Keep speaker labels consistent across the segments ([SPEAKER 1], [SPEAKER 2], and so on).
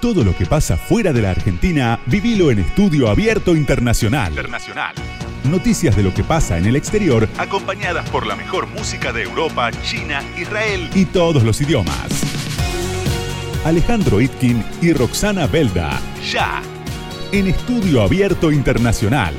[SPEAKER 1] Todo lo que pasa fuera de la Argentina, vivilo en Estudio Abierto Internacional. Internacional. Noticias de lo que pasa en el exterior, acompañadas por la mejor música de Europa, China, Israel y todos los idiomas. Alejandro Itkin y Roxana Belda. Ya. En Estudio Abierto Internacional.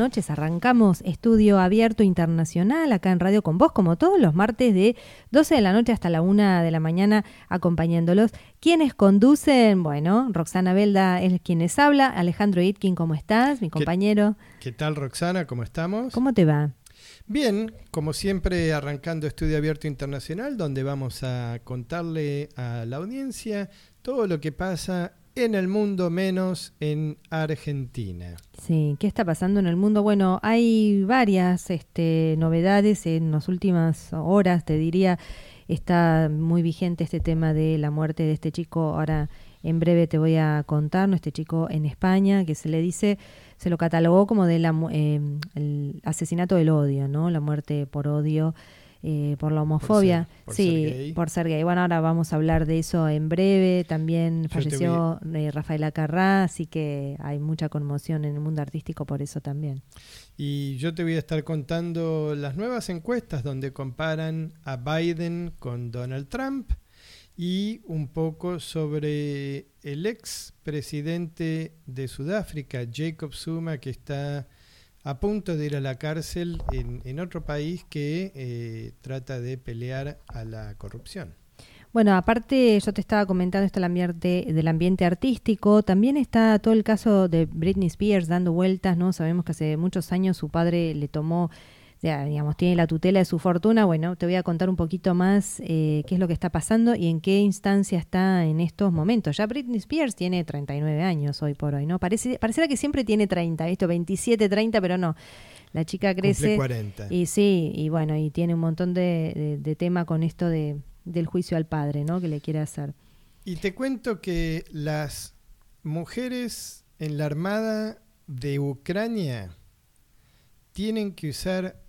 [SPEAKER 2] Noches. Arrancamos Estudio Abierto Internacional acá en Radio con Vos, como todos los martes de 12 de la noche hasta la 1 de la mañana, acompañándolos. Quienes conducen, bueno, Roxana Belda es quienes habla, Alejandro Itkin, ¿cómo estás? Mi compañero.
[SPEAKER 3] ¿Qué, tal, Roxana? ¿Cómo estamos?
[SPEAKER 2] ¿Cómo te va?
[SPEAKER 3] Bien, como siempre, arrancando Estudio Abierto Internacional, donde vamos a contarle a la audiencia todo lo que pasa en el mundo menos en Argentina.
[SPEAKER 2] Sí, ¿qué está pasando en el mundo? Bueno, hay varias este, novedades en las últimas horas, te diría, está muy vigente este tema de la muerte de este chico. Ahora, en breve te voy a contar, ¿no? este chico en España, que se le dice, se lo catalogó como del eh, asesinato del odio, ¿no? La muerte por odio. Eh, por la homofobia. sí, por ser gay. Bueno, ahora vamos a hablar de eso en breve. También falleció eh, Rafael Acarrá, así que hay mucha conmoción en el mundo artístico por eso también.
[SPEAKER 3] Y yo te voy a estar contando las nuevas encuestas donde comparan a Biden con Donald Trump y un poco sobre el ex presidente de Sudáfrica, Jacob Zuma, que está a punto de ir a la cárcel en, otro país que eh, trata de pelear a la corrupción.
[SPEAKER 2] Bueno, aparte yo te estaba comentando esto del ambiente, del ambiente artístico, también está todo el caso de Britney Spears dando vueltas, ¿no? Sabemos que hace muchos años su padre le tomó ya, digamos, tiene la tutela de su fortuna, bueno, te voy a contar un poquito más eh, qué es lo que está pasando y en qué instancia está en estos momentos. Ya Britney Spears tiene 39 años hoy por hoy, ¿no? Parece, pareciera que siempre tiene 30, esto 27, 30, pero no. La chica crece.
[SPEAKER 3] 40.
[SPEAKER 2] Y sí, y bueno, y tiene un montón de, de tema con esto de, del juicio al padre, ¿no? Que le quiere hacer.
[SPEAKER 3] Y te cuento que las mujeres en la Armada de Ucrania tienen que usar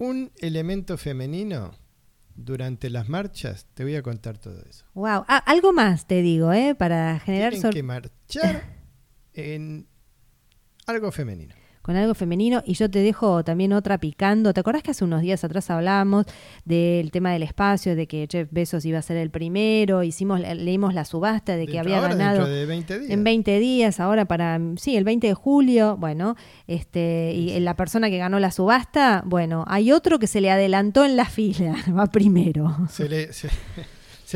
[SPEAKER 3] un elemento femenino durante las marchas, te voy a contar todo eso.
[SPEAKER 2] Wow, ah, algo más te digo, ¿eh? Para generar...
[SPEAKER 3] Tienen que marchar en algo femenino
[SPEAKER 2] con algo femenino. Y yo te dejo también otra picando. ¿Te acordás que hace unos días atrás hablábamos del tema del espacio, de que Jeff Bezos iba a ser el primero? Hicimos, leímos la subasta de que había ganado
[SPEAKER 3] de 20 días.
[SPEAKER 2] en 20 días, ahora para, sí, el 20 de julio. Bueno, este, y la persona que ganó la subasta, bueno, hay otro que se le adelantó en la fila, va primero.
[SPEAKER 3] Se le, se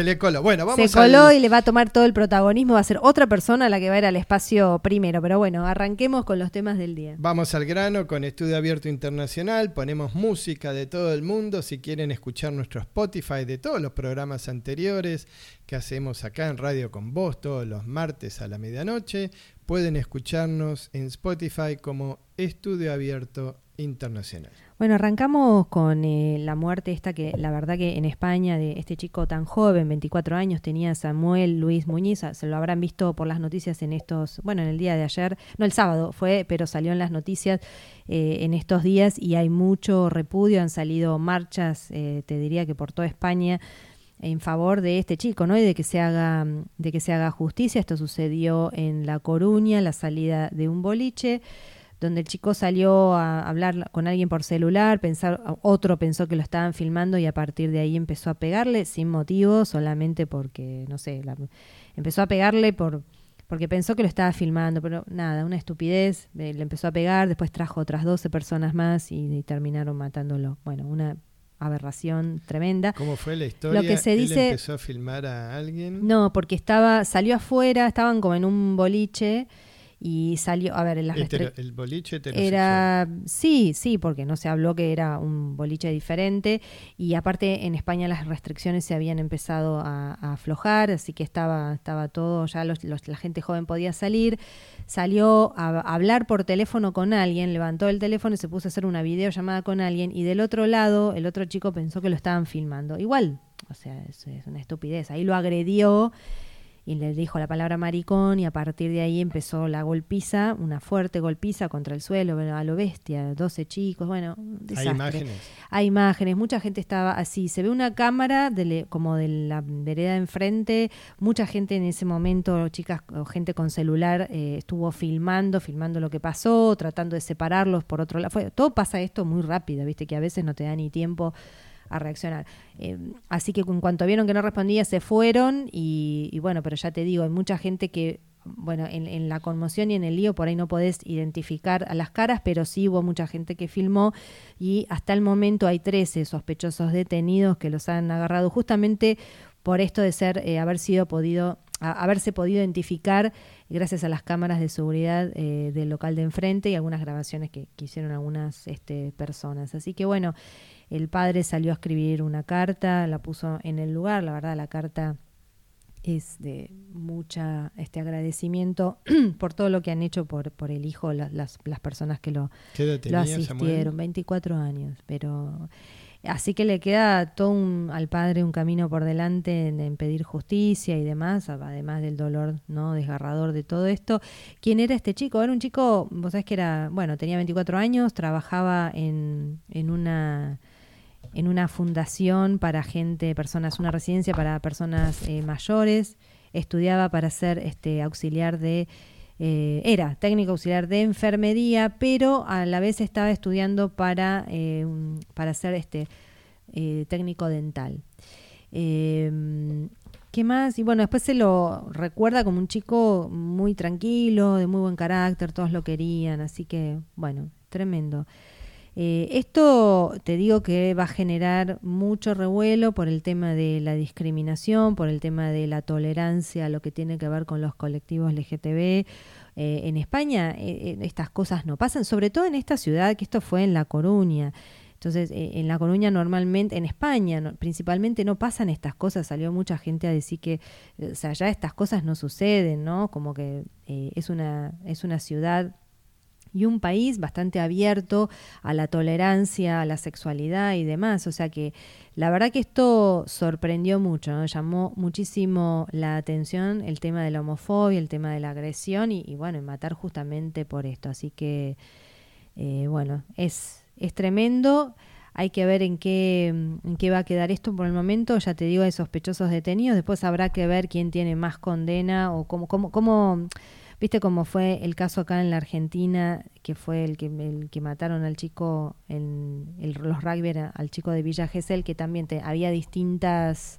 [SPEAKER 3] le coló. Bueno, vamos
[SPEAKER 2] Se coló y le va a tomar todo el protagonismo. Va a ser otra persona la que va a ir al espacio primero. Pero bueno, arranquemos con los temas del día.
[SPEAKER 3] Vamos al grano con Estudio Abierto Internacional. Ponemos música de todo el mundo. Si quieren escuchar nuestro Spotify de todos los programas anteriores que hacemos acá en Radio con Vos todos los martes a la medianoche, pueden escucharnos en Spotify como Estudio Abierto internacional.
[SPEAKER 2] Bueno, arrancamos con eh, la muerte esta que la verdad que en España de este chico tan joven, 24 años, tenía Samuel Luis Muñiz, se lo habrán visto por las noticias en estos, bueno, en el día de ayer, no el sábado fue, pero salió en las noticias eh, en estos días y hay mucho repudio, han salido marchas, eh, te diría que por toda España en favor de este chico, ¿no? Y de que se haga de que se haga justicia. Esto sucedió en La Coruña, la salida de un boliche donde el chico salió a hablar con alguien por celular, pensar, otro pensó que lo estaban filmando y a partir de ahí empezó a pegarle sin motivo, solamente porque, no sé, empezó a pegarle por porque pensó que lo estaba filmando, pero nada, una estupidez, eh, le empezó a pegar, después trajo otras 12 personas más y, terminaron matándolo. Bueno, una aberración tremenda.
[SPEAKER 3] ¿Cómo fue la historia?
[SPEAKER 2] Lo que se dice,
[SPEAKER 3] empezó a filmar a alguien?
[SPEAKER 2] No, porque estaba salió afuera, estaban como en un boliche y salió, a ver, en las
[SPEAKER 3] el boliche.
[SPEAKER 2] Era, sí, sí, porque no se habló que era un boliche diferente y aparte en España las restricciones se habían empezado a, aflojar, así que estaba, estaba todo, ya los, la gente joven podía salir, salió a, hablar por teléfono con alguien, levantó el teléfono y se puso a hacer una videollamada con alguien y del otro lado el otro chico pensó que lo estaban filmando. Igual, o sea, es una estupidez, ahí lo agredió y le dijo la palabra maricón y a partir de ahí empezó la golpiza, una fuerte golpiza contra el suelo, a lo bestia, 12 chicos, bueno,
[SPEAKER 3] Hay imágenes.
[SPEAKER 2] Hay imágenes, mucha gente estaba así, se ve una cámara de como de la vereda de enfrente, mucha gente en ese momento, chicas o gente con celular, eh, estuvo filmando, filmando lo que pasó, tratando de separarlos por otro lado. todo pasa esto muy rápido, viste que a veces no te da ni tiempo a reaccionar. Eh, así que en cuanto vieron que no respondía, se fueron y, bueno, pero ya te digo, hay mucha gente que, bueno, en, la conmoción y en el lío por ahí no podés identificar a las caras, pero sí hubo mucha gente que filmó y hasta el momento hay 13 sospechosos detenidos que los han agarrado justamente por esto de ser, eh, haber sido podido haberse podido identificar gracias a las cámaras de seguridad eh, del local de enfrente y algunas grabaciones que, que hicieron algunas este, personas. Así que bueno, el padre salió a escribir una carta, la puso en el lugar, la verdad la carta es de mucha este agradecimiento por todo lo que han hecho por, por el hijo, las, las, personas que lo, lo asistieron, 24 años, pero así que le queda todo al padre un camino por delante en, pedir justicia y demás, además del dolor no desgarrador de todo esto. ¿Quién era este chico? Era un chico, vos sabés que era, bueno, tenía 24 años, trabajaba en, en una en una fundación para gente, personas, una residencia para personas eh, mayores, estudiaba para ser este, auxiliar de, eh, era técnico auxiliar de enfermería, pero a la vez estaba estudiando para, eh, para ser este, técnico dental. Em, ¿Qué más? Y bueno, después se lo recuerda como un chico muy tranquilo, de muy buen carácter, todos lo querían, así que bueno, tremendo. Eh, esto te digo que va a generar mucho revuelo por el tema de la discriminación, por el tema de la tolerancia lo que tiene que ver con los colectivos LGTB. Eh, en España eh, estas cosas no pasan, sobre todo en esta ciudad, que esto fue en La Coruña. Entonces, en La Coruña normalmente, en España principalmente no pasan estas cosas. Salió mucha gente a decir que, o sea, ya estas cosas no suceden, ¿no? Como que es, una, es una ciudad y un país bastante abierto a la tolerancia, a la sexualidad y demás. O sea que la verdad que esto sorprendió mucho, llamó muchísimo la atención el tema de la homofobia, el tema de la agresión y, bueno, matar justamente por esto. Así que, eh, bueno, es, es tremendo. Hay que ver en qué, en qué va a quedar esto por el momento. Ya te digo, hay sospechosos detenidos. Después habrá que ver quién tiene más condena o cómo, cómo, cómo Viste cómo fue el caso acá en la Argentina, que fue el que, el que mataron al chico, en los rugby, al chico de Villa Gesell, que también te, había distintas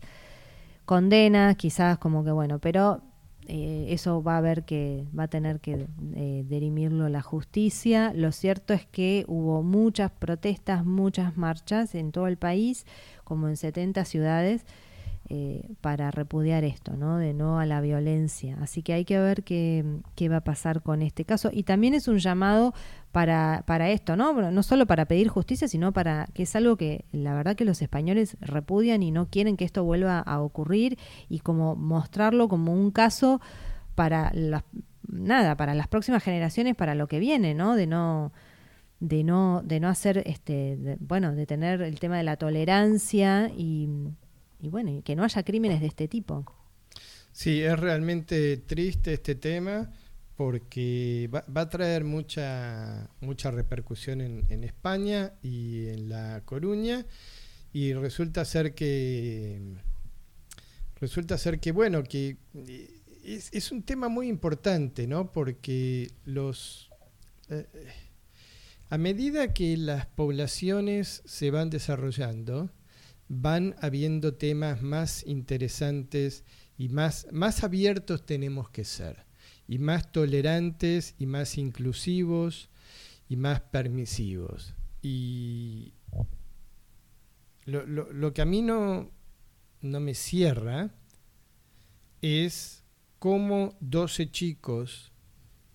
[SPEAKER 2] condenas, quizás como que bueno, pero eh, eso va a haber que, va a tener que eh, derimirlo la justicia. Lo cierto es que hubo muchas protestas, muchas marchas en todo el país, como en 70 ciudades, eh, para repudiar esto, ¿no? De no a la violencia. Así que hay que ver qué, qué, va a pasar con este caso. Y también es un llamado para, para esto, ¿no? no solo para pedir justicia, sino para que es algo que la verdad que los españoles repudian y no quieren que esto vuelva a ocurrir y como mostrarlo como un caso para las, nada, para las próximas generaciones, para lo que viene, ¿no? De no de no, de no hacer, este, bueno, de tener el tema de la tolerancia y, y bueno, y que no haya crímenes de este tipo.
[SPEAKER 3] Sí, es realmente triste este tema porque va, a traer mucha, mucha repercusión en, España y en La Coruña y resulta ser que resulta ser que bueno que es, un tema muy importante no porque los eh, a medida que las poblaciones se van desarrollando van habiendo temas más interesantes y más, más abiertos tenemos que ser y más tolerantes y más inclusivos y más permisivos. Y lo, lo, que a mí no, no me cierra es cómo 12 chicos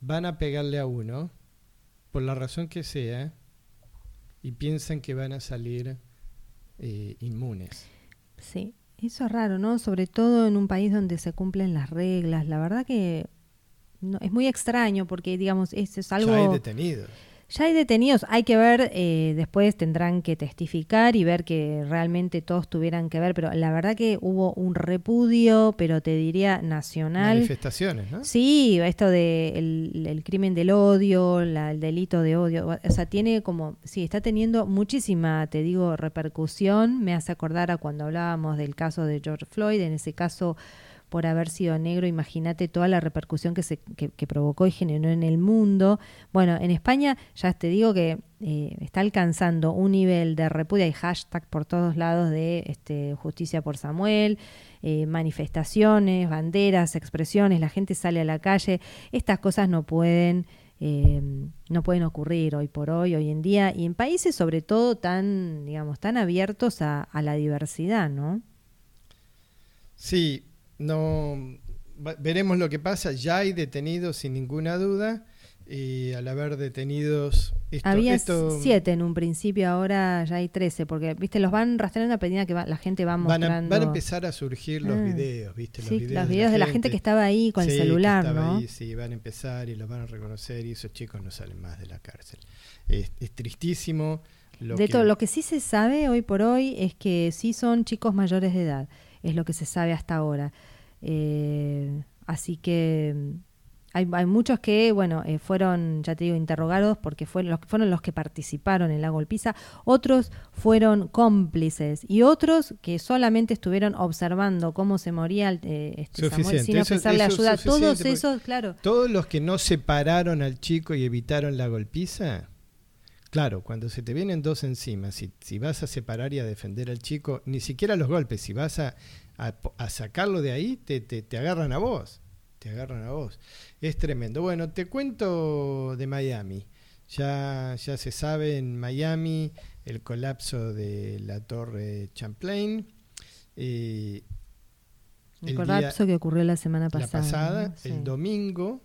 [SPEAKER 3] van a pegarle a uno, por la razón que sea, y piensan que van a salir eh, inmunes.
[SPEAKER 2] Sí, eso es raro, ¿no? Sobre todo en un país donde se cumplen las reglas. La verdad que no, es muy extraño porque, digamos, eso es algo...
[SPEAKER 3] Ya hay detenidos.
[SPEAKER 2] Ya hay detenidos, hay que ver, eh, después tendrán que testificar y ver que realmente todos tuvieran que ver, pero la verdad que hubo un repudio, pero te diría nacional.
[SPEAKER 3] Manifestaciones, ¿no?
[SPEAKER 2] Sí, esto de el, crimen del odio, el delito de odio, o sea, tiene como, sí, está teniendo muchísima, te digo, repercusión. Me hace acordar a cuando hablábamos del caso de George Floyd, en ese caso por haber sido negro, imagínate toda la repercusión que, se, que, provocó y generó en el mundo. Bueno, en España ya te digo que eh, está alcanzando un nivel de repudio, y hashtag por todos lados de este, justicia por Samuel, eh, manifestaciones, banderas, expresiones, la gente sale a la calle, estas cosas no pueden... Eh, no pueden ocurrir hoy por hoy, hoy en día, y en países sobre todo tan, digamos, tan abiertos a la diversidad, ¿no?
[SPEAKER 3] Sí, no veremos lo que pasa. Ya hay detenidos sin ninguna duda. Y al haber detenidos.
[SPEAKER 2] Había siete en un principio, ahora ya hay trece, porque viste los van rastreando a medida que la gente va mostrando.
[SPEAKER 3] Van a, empezar a surgir los ah. videos, viste,
[SPEAKER 2] los videos, de, la gente que estaba ahí con el celular, ¿no?
[SPEAKER 3] sí, van a empezar y los van a reconocer y esos chicos no salen más de la cárcel. Es, tristísimo.
[SPEAKER 2] Lo de todo lo que sí se sabe hoy por hoy es que sí son chicos mayores de edad, es lo que se sabe hasta ahora. Eh, así que mm, hay, hay, muchos que, bueno, eh, fueron, ya te digo, interrogados porque fueron los, fueron los que participaron en la golpiza, otros fueron cómplices y otros que solamente estuvieron observando cómo se moría eh, este Samuel sin ofrecerle ayuda. Todos esos, claro.
[SPEAKER 3] Todos los que no separaron al chico y evitaron la golpiza, Claro, cuando se te vienen dos encima, si, si, vas a separar y a defender al chico, ni siquiera los golpes, si vas a, a, sacarlo de ahí, te, te, agarran a vos. Te agarran a vos. Es tremendo. Bueno, te cuento de Miami. Ya, ya se sabe en Miami el colapso de la torre Champlain.
[SPEAKER 2] Eh, el, colapso que ocurrió la semana pasada.
[SPEAKER 3] La pasada, el domingo,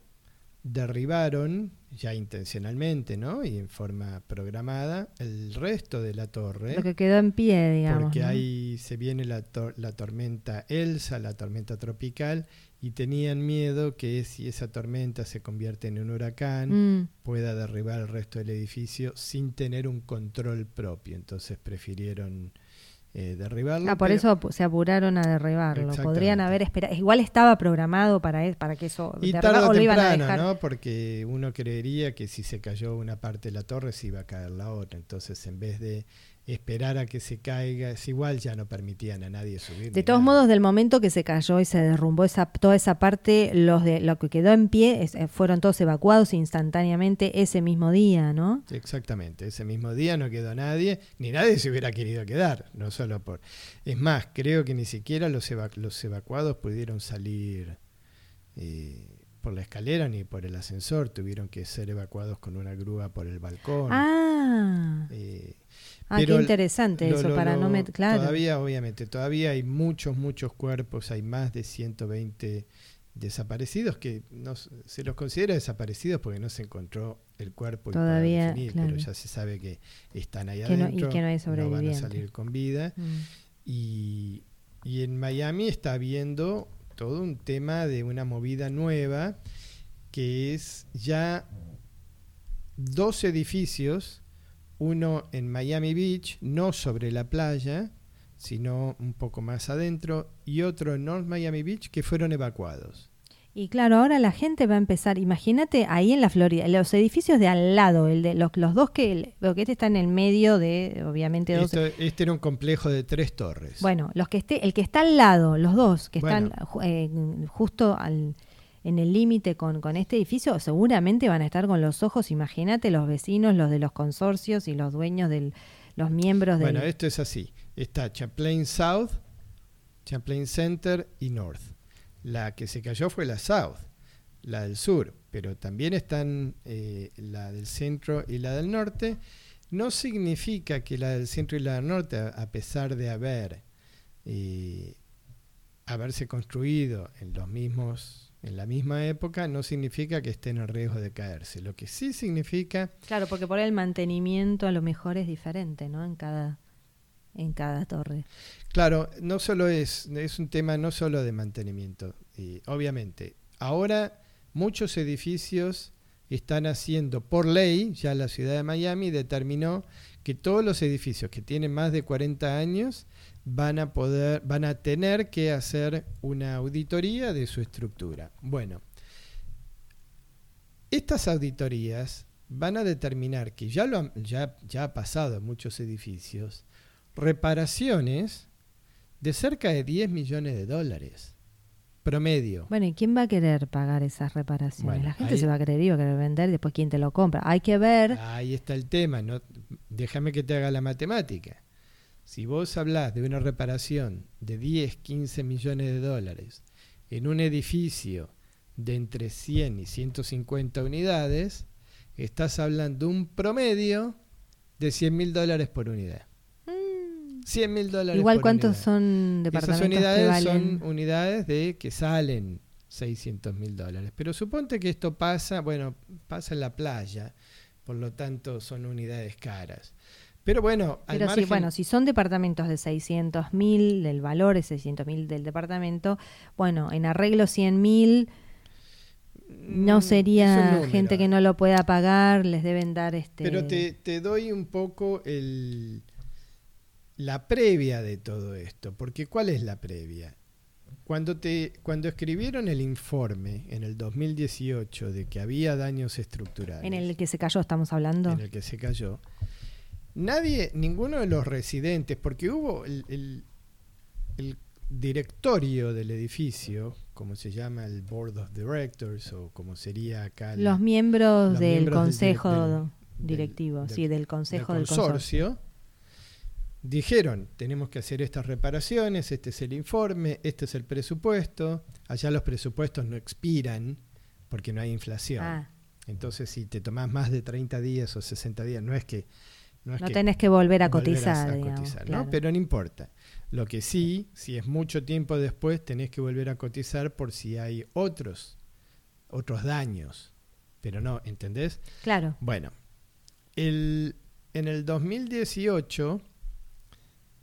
[SPEAKER 3] derribaron ya intencionalmente, ¿no? Y en forma programada, el resto de la torre.
[SPEAKER 2] Lo que quedó en pie, digamos.
[SPEAKER 3] Porque ahí se viene la, la, tormenta Elsa, la tormenta tropical, y tenían miedo que si esa tormenta se convierte en un huracán, mm. pueda derribar el resto del edificio sin tener un control propio. Entonces prefirieron eh, derribarlo.
[SPEAKER 2] Ah, por eso se apuraron a derribarlo. Podrían haber esperado. Igual estaba programado para, e, para que eso.
[SPEAKER 3] Y tarde o temprano, ¿no? Porque uno creería que si se cayó una parte de la torre se iba a caer la otra. Entonces, en vez de esperar a que se caiga, es igual, ya no permitían a nadie subir.
[SPEAKER 2] De todos modos, del momento que se cayó y se derrumbó esa, toda esa parte, los de lo que quedó en pie eh, fueron todos evacuados instantáneamente ese mismo día, ¿no?
[SPEAKER 3] Exactamente, ese mismo día no quedó nadie, ni nadie se hubiera querido quedar, no solo por... Es más, creo que ni siquiera los, los evacuados pudieron salir eh, por la escalera ni por el ascensor, tuvieron que ser evacuados con una grúa por el balcón.
[SPEAKER 2] Ah. Eh, Ah, qué interesante eso, para no meter. Claro.
[SPEAKER 3] Todavía, obviamente, todavía hay muchos, muchos cuerpos, hay más de 120 desaparecidos que no, se los considera desaparecidos porque no se encontró el cuerpo
[SPEAKER 2] todavía,
[SPEAKER 3] pero ya se sabe que están ahí adentro,
[SPEAKER 2] y que no, hay
[SPEAKER 3] no, van a salir con vida. Mm. Y, y en Miami está habiendo todo un tema de una movida nueva que es ya dos edificios uno en Miami Beach, no sobre la playa, sino un poco más adentro, y otro en North Miami Beach que fueron evacuados.
[SPEAKER 2] Y claro, ahora la gente va a empezar, imagínate ahí en la Florida, los edificios de al lado, el de los, los dos que, que este está en el medio de, obviamente, dos.
[SPEAKER 3] este era un complejo de tres torres.
[SPEAKER 2] Bueno, los que esté, el que está al lado, los dos que están eh, justo al, en el límite con, este edificio, seguramente van a estar con los ojos, imagínate, los vecinos, los de los consorcios y los dueños de los miembros
[SPEAKER 3] de. Bueno, esto es así. Está Champlain South, Champlain Center y North. La que se cayó fue la South, la del sur, pero también están eh, la del centro y la del norte. No significa que la del centro y la del norte, a pesar de haber eh, haberse construido en los mismos en la misma época no significa que estén en riesgo de caerse. Lo que sí significa
[SPEAKER 2] Claro, porque por el mantenimiento a lo mejor es diferente, ¿no? En cada en cada torre.
[SPEAKER 3] Claro, no solo es, es un tema no solo de mantenimiento, y obviamente. Ahora muchos edificios están haciendo por ley, ya la ciudad de Miami determinó que todos los edificios que tienen más de 40 años van a poder, van a tener que hacer una auditoría de su estructura. Bueno, estas auditorías van a determinar que ya, lo ya, ya ha pasado en muchos edificios, reparaciones de cerca de 10 millones de dólares promedio.
[SPEAKER 2] Bueno, ¿y quién va a querer pagar esas reparaciones? la gente se va a querer ir, va a querer vender, después quién te lo compra. Hay que ver.
[SPEAKER 3] Ahí está el tema, no déjame que te haga la matemática. Si vos hablás de una reparación de 10, 15 millones de dólares en un edificio de entre 100 y 150 unidades, estás hablando de un promedio de 100 mil dólares por unidad. 100 mil dólares.
[SPEAKER 2] Igual, ¿cuántos son departamentos?
[SPEAKER 3] Esas unidades son unidades de que salen 600 mil dólares. Pero suponte que esto pasa, bueno, pasa en la playa, por lo tanto son unidades caras. Pero bueno,
[SPEAKER 2] al Pero sí, bueno, si son departamentos de 600 mil, el valor es 600 mil del departamento, bueno, en arreglo 100 mil no mm, sería gente que no lo pueda pagar, les deben dar este...
[SPEAKER 3] Pero te, te doy un poco el, la previa de todo esto, porque ¿cuál es la previa? Cuando, te, cuando escribieron el informe en el 2018 de que había daños estructurales.
[SPEAKER 2] En el que se cayó, estamos hablando.
[SPEAKER 3] En el que se cayó. Nadie, ninguno de los residentes, porque hubo el, el, directorio del edificio, como se llama el Board of Directors, o como sería acá.
[SPEAKER 2] Los miembros del consejo directivo, sí, del consejo del consorcio
[SPEAKER 3] dijeron, tenemos que hacer estas reparaciones, este es el informe, este es el presupuesto, allá los presupuestos no expiran porque no hay inflación. Ah. Entonces, si te tomás más de 30 días o 60 días, no es que...
[SPEAKER 2] No, tenés que volver a cotizar,
[SPEAKER 3] ¿no? Pero no importa. Lo que sí, si es mucho tiempo después, tenés que volver a cotizar por si hay otros, otros daños. Pero no, ¿entendés?
[SPEAKER 2] Claro.
[SPEAKER 3] Bueno, el, en el 2018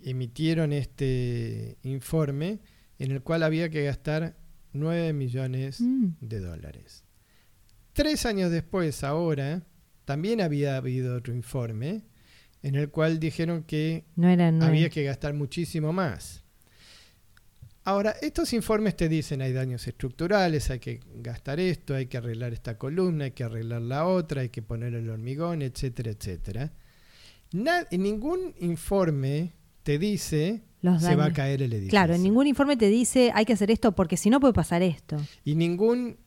[SPEAKER 3] emitieron este informe en el cual había que gastar 9 millones mm. de dólares. Tres años después, ahora, también había habido otro informe en el cual dijeron que había que gastar muchísimo más. Ahora, estos informes te dicen hay daños estructurales, hay que gastar esto, hay que arreglar esta columna, hay que arreglar la otra, hay que poner el hormigón, etcétera, etcétera. en ningún informe te dice se va a caer el edificio.
[SPEAKER 2] Claro, en ningún informe te dice hay que hacer esto porque si no puede pasar esto.
[SPEAKER 3] Y ningún,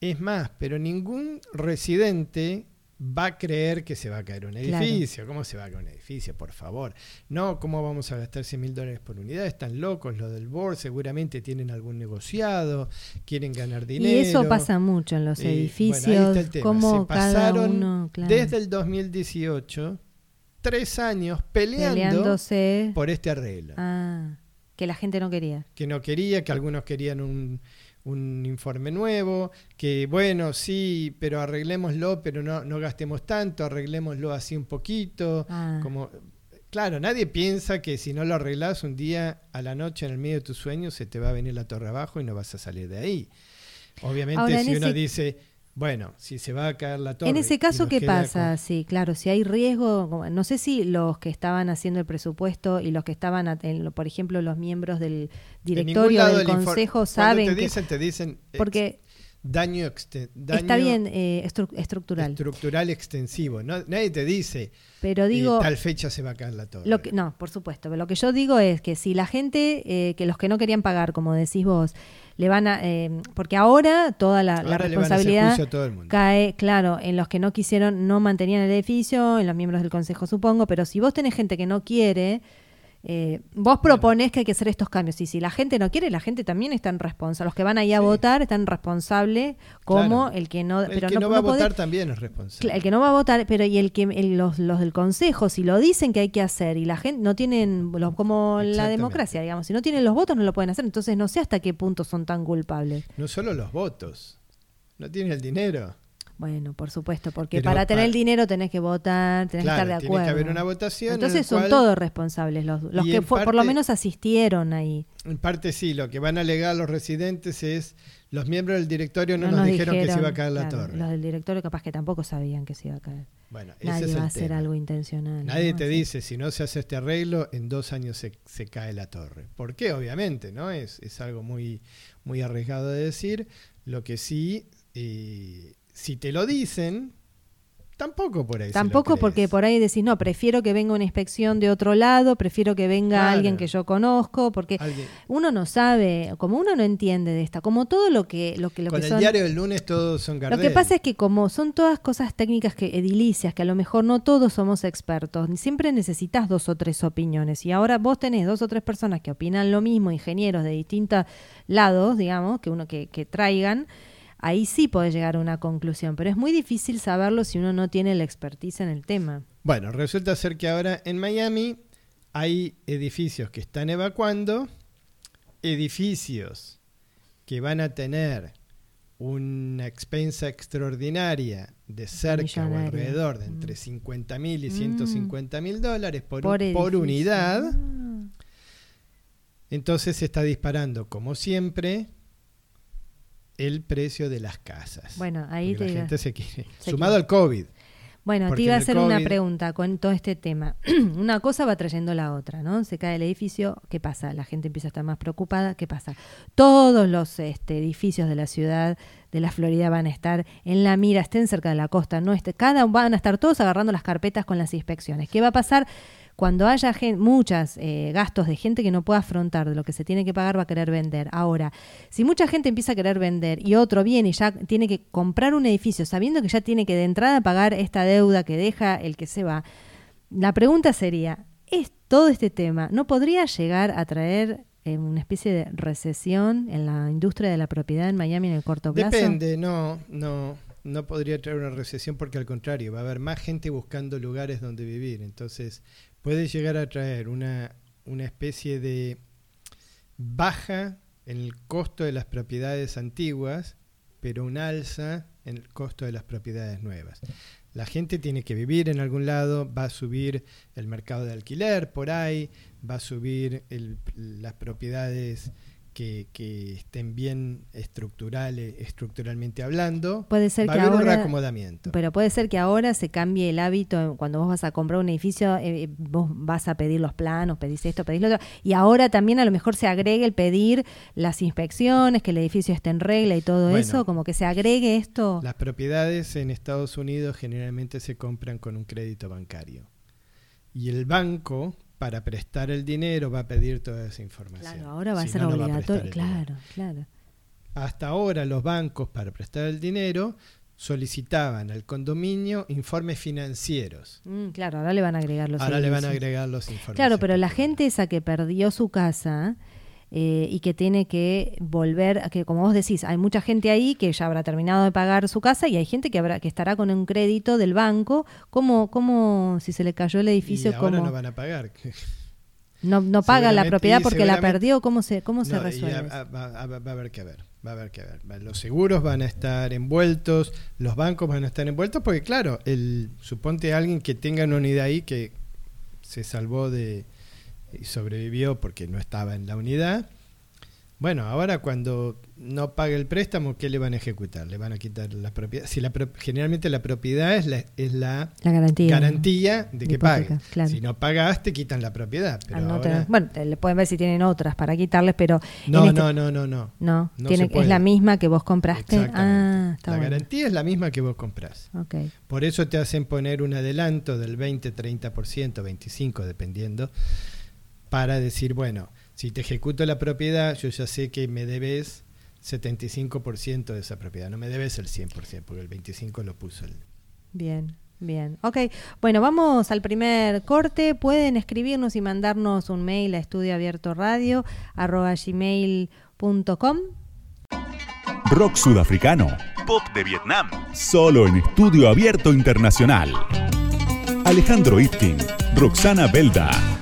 [SPEAKER 3] es más, pero ningún residente va a creer que se va a caer un edificio. ¿Cómo se va a caer un edificio? Por favor. No, ¿cómo vamos a gastar 100 mil dólares por unidad? Están locos los del board, seguramente tienen algún negociado, quieren ganar dinero.
[SPEAKER 2] Y eso pasa mucho en los edificios.
[SPEAKER 3] se pasaron desde el 2018 tres años peleando por este arreglo.
[SPEAKER 2] Ah, que la gente no quería.
[SPEAKER 3] Que no quería, que algunos querían un, informe nuevo, que bueno, sí, pero arreglémoslo, pero no, no gastemos tanto, arreglémoslo así un poquito. Ah. Como, claro, nadie piensa que si no lo arreglas un día a la noche en el medio de tus sueños se te va a venir la torre abajo y no vas a salir de ahí. Obviamente si uno dice bueno, si se va a caer la torre.
[SPEAKER 2] En ese caso, ¿qué pasa?
[SPEAKER 3] con-
[SPEAKER 2] Sí, claro, si hay riesgo, no sé si los que estaban haciendo el presupuesto y los que estaban, en por ejemplo, los miembros del directorio del consejo
[SPEAKER 3] cuando
[SPEAKER 2] saben
[SPEAKER 3] te
[SPEAKER 2] que...
[SPEAKER 3] dicen, te dicen ex-
[SPEAKER 2] Porque
[SPEAKER 3] daño, exte- daño
[SPEAKER 2] está bien eh, estru- estructural,
[SPEAKER 3] estructural extensivo. No- nadie te dice
[SPEAKER 2] pero
[SPEAKER 3] eh,
[SPEAKER 2] digo...
[SPEAKER 3] tal fecha se va a caer la torre.
[SPEAKER 2] Lo que, no, por supuesto. Pero lo que yo digo es que si la gente, eh, que los que no querían pagar, como decís vos, le van a. eh, porque ahora toda la, la
[SPEAKER 3] Ahora
[SPEAKER 2] responsabilidad cae, claro, en los que no quisieron, no mantenían el edificio, en los miembros del consejo, supongo. Pero si vos tenés gente que no quiere. Eh, vos proponés que hay que hacer estos cambios y si la gente no quiere, la gente también está en responsable. Los que van ahí a
[SPEAKER 3] Sí.
[SPEAKER 2] votar están responsables como
[SPEAKER 3] Claro.
[SPEAKER 2] el que no.
[SPEAKER 3] El
[SPEAKER 2] pero
[SPEAKER 3] que
[SPEAKER 2] no,
[SPEAKER 3] no, va a
[SPEAKER 2] no
[SPEAKER 3] votar también es responsable.
[SPEAKER 2] El que no va a votar, pero y el que el- los, los del consejo, si lo dicen que hay que hacer y la gente no tienen, los, como la democracia, digamos, si no tienen los votos no lo pueden hacer, entonces no sé hasta qué punto son tan culpables.
[SPEAKER 3] No solo los votos. No tiene el dinero.
[SPEAKER 2] Bueno, por supuesto, porque
[SPEAKER 3] Pero
[SPEAKER 2] para tener el dinero tenés que votar, tenés
[SPEAKER 3] Claro,
[SPEAKER 2] que estar de
[SPEAKER 3] tiene
[SPEAKER 2] acuerdo.
[SPEAKER 3] que haber una votación. en
[SPEAKER 2] entonces son
[SPEAKER 3] cual,
[SPEAKER 2] todos responsables los, los que fue- por lo
[SPEAKER 3] parte-
[SPEAKER 2] menos asistieron ahí.
[SPEAKER 3] En parte sí, lo que van a alegar los residentes es los miembros del directorio no, nos, dijeron, que se iba a caer la torre.
[SPEAKER 2] Los del directorio capaz que tampoco sabían que se iba a caer.
[SPEAKER 3] Bueno, ese
[SPEAKER 2] Nadie
[SPEAKER 3] es
[SPEAKER 2] va a hacer
[SPEAKER 3] tema.
[SPEAKER 2] algo intencional.
[SPEAKER 3] Nadie
[SPEAKER 2] ¿no?
[SPEAKER 3] te
[SPEAKER 2] Así.
[SPEAKER 3] dice, si no se hace este arreglo, en dos años se, se cae la torre. ¿Por qué? Obviamente, ¿no? Es, es algo muy, muy arriesgado de decir. Lo que sí, eh, si te lo dicen, tampoco por ahí. lo
[SPEAKER 2] Tampoco porque por ahí decís, no, prefiero que venga una inspección de otro lado, prefiero que venga
[SPEAKER 3] Claro.
[SPEAKER 2] alguien que yo conozco, porque
[SPEAKER 3] Alguien-
[SPEAKER 2] uno no sabe, como uno no entiende de esta, como todo lo que lo que lo
[SPEAKER 3] con
[SPEAKER 2] que
[SPEAKER 3] el
[SPEAKER 2] son
[SPEAKER 3] diario del lunes todos son
[SPEAKER 2] lo
[SPEAKER 3] Gardel.
[SPEAKER 2] que pasa es que como son todas cosas técnicas que edilicias, que a lo mejor no todos somos expertos, siempre necesitas dos o tres opiniones. Y ahora vos tenés dos o tres personas que opinan lo mismo, ingenieros de distintos lados, digamos, que uno que, que traigan, ahí sí podés llegar a una conclusión. Pero es muy difícil saberlo si uno no tiene la expertise en el tema.
[SPEAKER 3] Bueno, resulta ser que ahora en Miami hay edificios que están evacuando, edificios que van a tener una expensa extraordinaria de cerca o alrededor de
[SPEAKER 2] Mm.
[SPEAKER 3] entre 50 mil y
[SPEAKER 2] Mm.
[SPEAKER 3] 150 mil dólares por,
[SPEAKER 2] Por,
[SPEAKER 3] un- por
[SPEAKER 2] edificio.
[SPEAKER 3] unidad.
[SPEAKER 2] Ah.
[SPEAKER 3] Entonces se está disparando, como siempre, el precio de las casas.
[SPEAKER 2] Bueno, ahí te
[SPEAKER 3] la gente se quiere.
[SPEAKER 2] se
[SPEAKER 3] Sumado
[SPEAKER 2] quiere.
[SPEAKER 3] al COVID.
[SPEAKER 2] Bueno, te iba a hacer una pregunta con todo este tema. una cosa va trayendo la otra, ¿no? Se cae el edificio, ¿qué pasa? La gente empieza a estar más preocupada, ¿qué pasa? Todos los este, edificios de la ciudad de la Florida van a estar en la mira, estén cerca de la costa, no cada van a estar todos agarrando las carpetas con las inspecciones. ¿Qué va a pasar? Cuando haya muchos gastos de gente que no pueda afrontar de lo que se tiene que pagar, va a querer vender. Ahora, si mucha gente empieza a querer vender y otro viene y ya tiene que comprar un edificio sabiendo que ya tiene que de entrada pagar esta deuda que deja el que se va, la pregunta sería, ¿es todo este tema no podría llegar a traer eh, una especie de recesión en la industria de la propiedad en Miami en el corto plazo?
[SPEAKER 3] Depende, no, no, no podría traer una recesión porque al contrario, va a haber más gente buscando lugares donde vivir. Entonces, puede llegar a traer una, una especie de baja en el costo de las propiedades antiguas, pero un alza en el costo de las propiedades nuevas. La gente tiene que vivir en algún lado, va a subir el mercado de alquiler por ahí, va a subir las propiedades que, que estén bien estructurales, estructuralmente hablando.
[SPEAKER 2] Puede ser
[SPEAKER 3] va a
[SPEAKER 2] que
[SPEAKER 3] haber un
[SPEAKER 2] ahora-
[SPEAKER 3] reacomodamiento.
[SPEAKER 2] Pero puede ser que ahora se cambie el hábito, cuando vos vas a comprar un edificio, eh, vos vas a pedir los planos, pedís esto, pedís lo otro, y ahora también a lo mejor se agregue el pedir las inspecciones, que el edificio esté en regla y todo
[SPEAKER 3] Bueno.
[SPEAKER 2] eso, como que se agregue esto.
[SPEAKER 3] Las propiedades en Estados Unidos generalmente se compran con un crédito bancario. Y el banco, para prestar el dinero, va a pedir toda esa información.
[SPEAKER 2] Claro, ahora va a
[SPEAKER 3] Si
[SPEAKER 2] ser
[SPEAKER 3] no, no a
[SPEAKER 2] obligatorio.
[SPEAKER 3] el dinero.
[SPEAKER 2] claro, claro.
[SPEAKER 3] Hasta ahora los bancos, para prestar el dinero, solicitaban al condominio informes financieros.
[SPEAKER 2] Mm, claro, ahora le van a agregar los
[SPEAKER 3] Ahora le van a
[SPEAKER 2] servicios.
[SPEAKER 3] agregar los informes.
[SPEAKER 2] Claro, pero la gente esa que perdió su casa eh, y que tiene que volver, que como vos decís, hay mucha gente ahí que ya habrá terminado de pagar su casa y hay gente que habrá que estará con un crédito del banco. ¿Cómo, cómo si se le cayó el edificio,
[SPEAKER 3] y ahora
[SPEAKER 2] cómo
[SPEAKER 3] no van a pagar.
[SPEAKER 2] no, no paga la propiedad porque la perdió? ¿Cómo se, cómo se
[SPEAKER 3] No,
[SPEAKER 2] resuelve?
[SPEAKER 3] a-
[SPEAKER 2] eso?
[SPEAKER 3] a- va, a- va a haber que ver, va a haber que ver. Los seguros van a estar envueltos, los bancos van a estar envueltos, porque claro, el, suponte alguien que tenga una unidad ahí que se salvó de y sobrevivió porque no estaba en la unidad, Bueno, ahora cuando no pague el préstamo, ¿qué le van a ejecutar? Le van a quitar la propiedad. Si la generalmente la propiedad es la, es la, garantía, de que pague. Si no pagaste, quitan la propiedad.
[SPEAKER 2] bueno, le pueden ver si tienen otras para quitarles, pero...
[SPEAKER 3] No, este no, no, no, no.
[SPEAKER 2] No, tiene, es la misma que vos compraste. Ah,
[SPEAKER 3] la garantía es la misma que vos compras.
[SPEAKER 2] Okay.
[SPEAKER 3] Por eso te hacen poner un adelanto del 20, 30%, 25%, dependiendo, para decir, bueno si te ejecuto la propiedad, yo ya sé que me debes 75% de esa propiedad, no me debes el 100%, porque el 25% lo puso el...
[SPEAKER 2] Bien, bien. Ok, bueno, vamos al primer corte. Pueden escribirnos y mandarnos un mail a estudioabiertoradio.com.
[SPEAKER 1] Rock sudafricano, pop de Vietnam, solo en Estudio Abierto Internacional. Alejandro Itkin, Roxana Belda.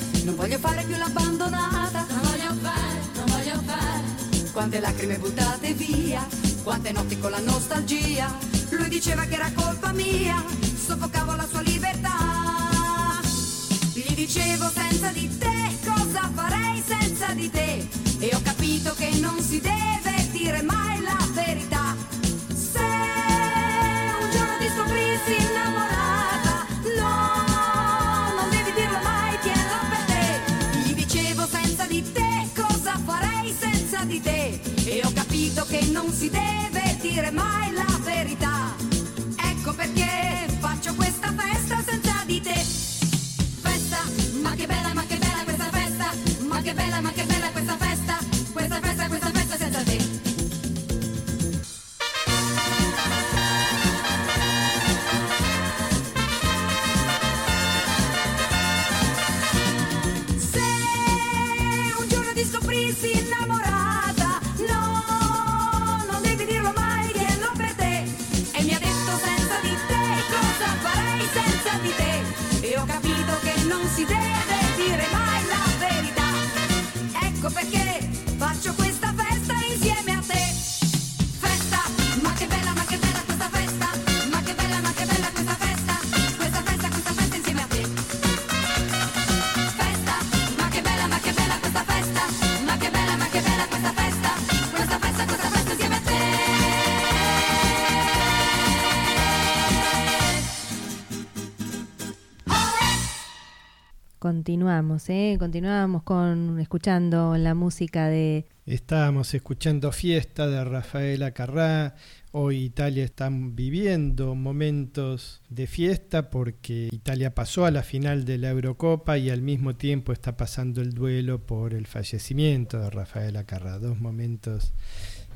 [SPEAKER 1] Non voglio fare più
[SPEAKER 4] l'abbandonata. Non voglio fare, non voglio fare. Quante lacrime buttate via, quante notti
[SPEAKER 1] con la
[SPEAKER 2] nostalgia.
[SPEAKER 4] Lui diceva che era colpa mia, soffocavo la sua libertà. Gli dicevo senza di te cosa farei senza di te. E ho capito che non si deve dire mai la verità. Se un giorno ti scoprissi innamorato di te e ho capito che non si deve dire mai la verità. Ecco perché faccio questo
[SPEAKER 2] ¿eh? Continuamos con escuchando la música de...
[SPEAKER 3] Estábamos escuchando Fiesta de Rafaela Carrá. Hoy Italia está viviendo momentos de fiesta porque Italia pasó a la final de la Eurocopa y al mismo tiempo está pasando el duelo por el fallecimiento de Rafaela Carrá. Dos momentos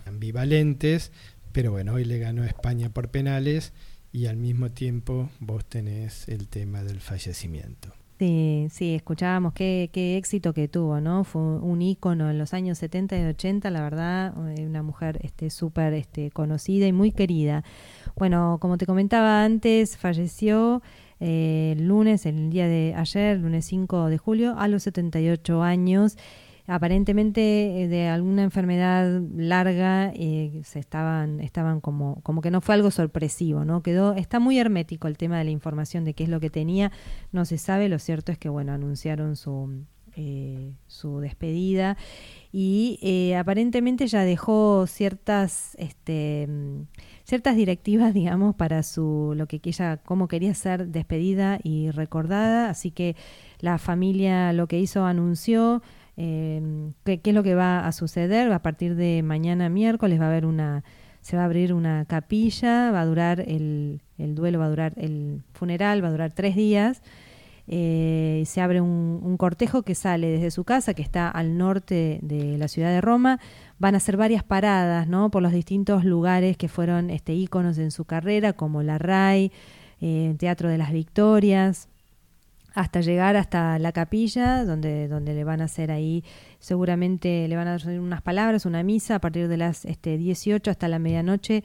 [SPEAKER 3] ambivalentes, pero bueno, hoy le ganó España por penales y al mismo tiempo vos tenés el tema del fallecimiento.
[SPEAKER 2] Sí, sí, escuchábamos qué, qué éxito que tuvo, ¿no? Fue un ícono en los años 70 y 80, la verdad, eh, una mujer este súper este, conocida y muy querida. Bueno, como te comentaba antes, falleció eh, el lunes, el día de ayer, lunes 5 de julio, a los 78 años aparentemente eh, de alguna enfermedad larga eh, se estaban estaban como como que no fue algo sorpresivo no quedó está muy hermético el tema de la información de qué es lo que tenía. No se sabe lo cierto es que bueno anunciaron su eh, su despedida y aparentemente ya dejó ciertas este ciertas directivas digamos para su lo que ella cómo quería ser despedida y recordada. Así que la familia lo que hizo anunció eh, ¿qué, es lo que va a suceder. A partir de mañana miércoles va a haber una, se va a abrir una capilla, va a durar el, el duelo, va a durar el funeral, va a durar tres días. Eh, se abre un, cortejo que sale desde su casa, que está al norte de la ciudad de Roma. Van a hacer varias paradas ¿no? por los distintos lugares que fueron este, íconos en su carrera, como la RAI, eh, Teatro de las Victorias, hasta llegar hasta la capilla, donde, donde le van a hacer ahí, seguramente le van a hacer unas palabras, una misa a partir de las este, 18 hasta la medianoche,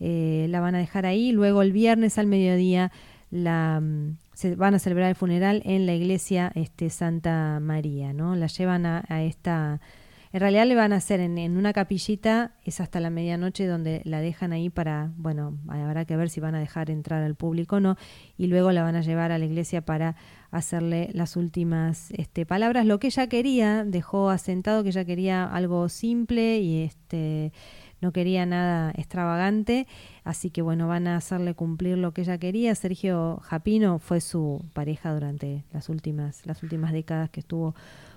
[SPEAKER 2] eh, la van a dejar ahí, luego el viernes al mediodía la, mm, se van a celebrar el funeral en la iglesia este, Santa María, ¿no? La llevan a, a esta en realidad le van a hacer en, una capillita, es hasta la medianoche donde la dejan ahí para, bueno, habrá que ver si van a dejar entrar al público o no, y luego la van a llevar a la iglesia para hacerle las últimas este, palabras. Lo que ella quería, dejó asentado que ella quería algo simple y este no quería nada extravagante, así que bueno, van a hacerle cumplir lo que ella quería. Sergio Japino fue su pareja durante las últimas, las últimas décadas que estuvo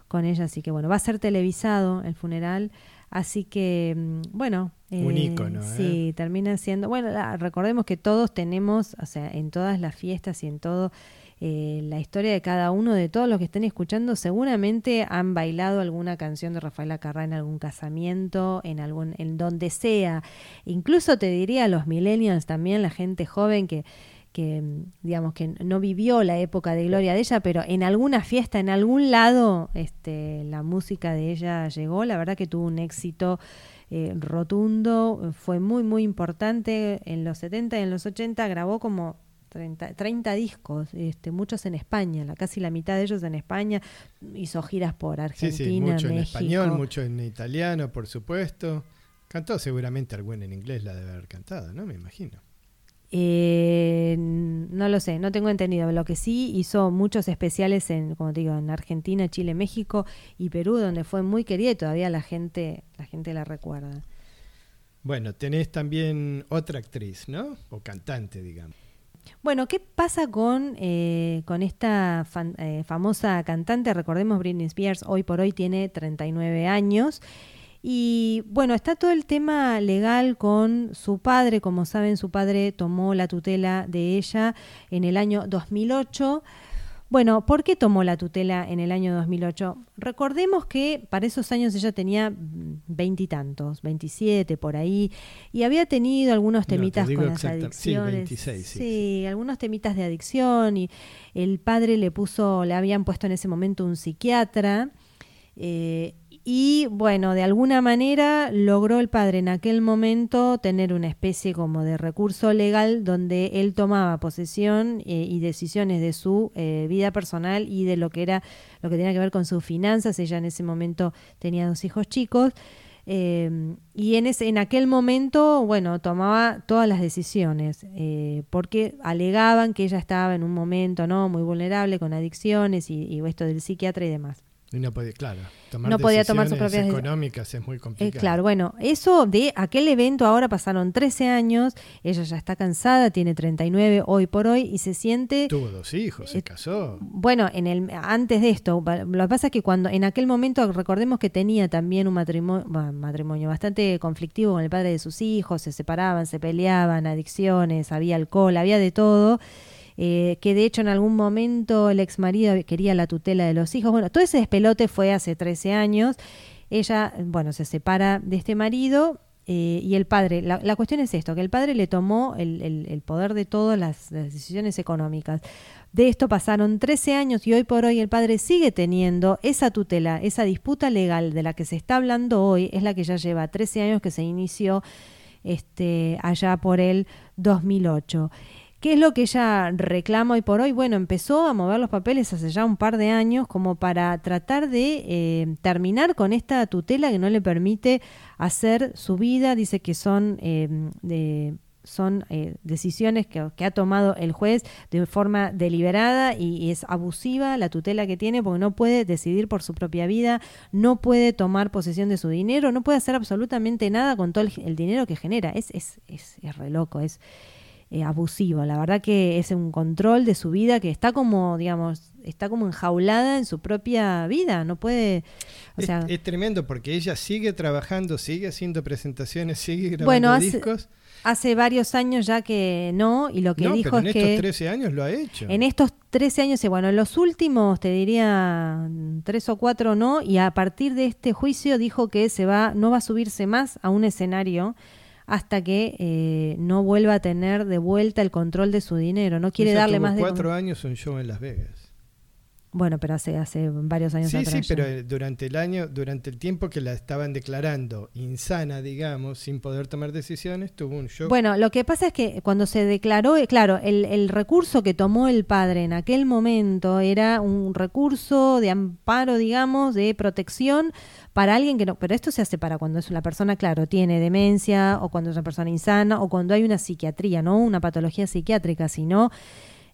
[SPEAKER 2] con ella, así que bueno, va a ser televisado el funeral, así que mm, bueno,
[SPEAKER 3] un eh, ícono, ¿eh?
[SPEAKER 2] sí, termina siendo, bueno, recordemos que todos tenemos, o sea, en todas las fiestas y en todo eh, la historia de cada uno, de todos los que estén escuchando, seguramente han bailado alguna canción de Rafaela Carrá en algún casamiento, en algún, en donde sea. Incluso te diría los millennials también, la gente joven que que digamos que no vivió la época de gloria de ella, pero en alguna fiesta, en algún lado, este, la música de ella llegó. La verdad que tuvo un éxito eh, rotundo, fue muy, muy importante. En los 70 y en los 80 grabó como 30, 30 discos, este, muchos en España, la, casi la mitad de ellos en España. Hizo giras por Argentina, sí, sí,
[SPEAKER 3] mucho
[SPEAKER 2] en
[SPEAKER 3] español, mucho en italiano, por supuesto. Cantó seguramente algún en inglés, la debe haber cantado, ¿no? Me imagino.
[SPEAKER 2] Eh, no lo sé, no tengo entendido. Lo que sí hizo muchos especiales en, como te digo, en Argentina, Chile, México y Perú, donde fue muy querida y todavía la gente, la gente la recuerda.
[SPEAKER 3] Bueno, tenés también otra actriz, ¿no? O cantante, digamos.
[SPEAKER 2] Bueno, ¿qué pasa con, eh, con esta eh, famosa cantante? Recordemos, Britney Spears hoy por hoy tiene 39 años y bueno, está todo el tema legal con su padre. Como saben, su padre tomó la tutela de ella en el año 2008. Bueno, ¿por qué tomó la tutela en el año 2008? Recordemos que para esos años ella tenía veintitantos, veintisiete por ahí, y había tenido algunos temitas con las adicciones. Sí, sí, algunos temitas de adicción, y el padre le puso, le habían puesto en ese momento un psiquiatra. Eh, y bueno, de alguna manera logró el padre en aquel momento tener una especie como de recurso legal donde él tomaba posesión eh, y decisiones de su eh, vida personal y de lo que era lo que tenía que ver con sus finanzas. Ella en ese momento tenía dos hijos chicos. Em, y en, ese, en aquel momento, bueno, tomaba todas las decisiones, eh, porque alegaban que ella estaba en un momento no muy vulnerable con adicciones y, y esto del psiquiatra y demás.
[SPEAKER 3] Y no podía, claro, tomar no podía tomar sus propias económicas es muy complicado.
[SPEAKER 2] Eh, claro, bueno, eso de aquel evento ahora pasaron 13 años, ella ya está cansada, tiene 39 hoy por hoy y se siente
[SPEAKER 3] tuvo dos hijos, se eh, casó.
[SPEAKER 2] Bueno, en el antes de esto, lo que pasa es que cuando en aquel momento recordemos que tenía también un matrimonio matrimonio bastante conflictivo con el padre de sus hijos, se separaban, se peleaban, adicciones, había alcohol, había de todo. Eh, que de hecho en algún momento el ex marido quería la tutela de los hijos. Bueno, todo ese despelote fue hace 13 años. Ella, bueno, se separa de este marido eh, y el padre, la, cuestión es esto, que el padre le tomó el, poder de todas las, decisiones económicas. De esto pasaron 13 años y hoy por hoy el padre sigue teniendo esa tutela, esa disputa legal de la que se está hablando hoy, es la que ya lleva 13 años que se inició este, allá por el 2008. ¿Qué es lo que ella reclama hoy por hoy? Bueno, empezó a mover los papeles hace ya un par de años como para tratar de eh, terminar con esta tutela que no le permite hacer su vida. Dice que son, em, son eh, decisiones que, ha tomado el juez de forma deliberada y, es abusiva la tutela que tiene porque no puede decidir por su propia vida, no puede tomar posesión de su dinero, no puede hacer absolutamente nada con todo el, dinero que genera. Es, es, es, es re loco, es eh, abusivo. La verdad que es un control de su vida que está como, digamos, está como enjaulada en su propia vida. No puede.
[SPEAKER 3] O sea, es, tremendo porque ella sigue trabajando, sigue haciendo presentaciones, sigue grabando bueno, hace, discos.
[SPEAKER 2] Hace varios años ya que no, y lo que dijo
[SPEAKER 3] pero en
[SPEAKER 2] es
[SPEAKER 3] estos 13 años lo ha hecho.
[SPEAKER 2] En estos 13 años, bueno, en los últimos te diría tres o cuatro no, y a partir de este juicio dijo que se va, no va a subirse más a un escenario hasta que eh, no vuelva a tener de vuelta el control de su dinero. No quiere darle más
[SPEAKER 3] de cuatro años un show en Las Vegas.
[SPEAKER 2] Bueno, pero hace, hace varios años
[SPEAKER 3] sí,
[SPEAKER 2] atrás.
[SPEAKER 3] Sí,
[SPEAKER 2] ya.
[SPEAKER 3] pero eh, durante el año, durante el tiempo que la estaban declarando insana, digamos, sin poder tomar decisiones, tuvo un shock.
[SPEAKER 2] Bueno, lo que pasa es que cuando se declaró, eh, claro, el, el recurso que tomó el padre en aquel momento era un recurso de amparo, digamos, de protección para alguien que no, pero esto se hace para cuando es una persona, claro, tiene demencia o cuando es una persona insana o cuando hay una psiquiatría, no una patología psiquiátrica, sino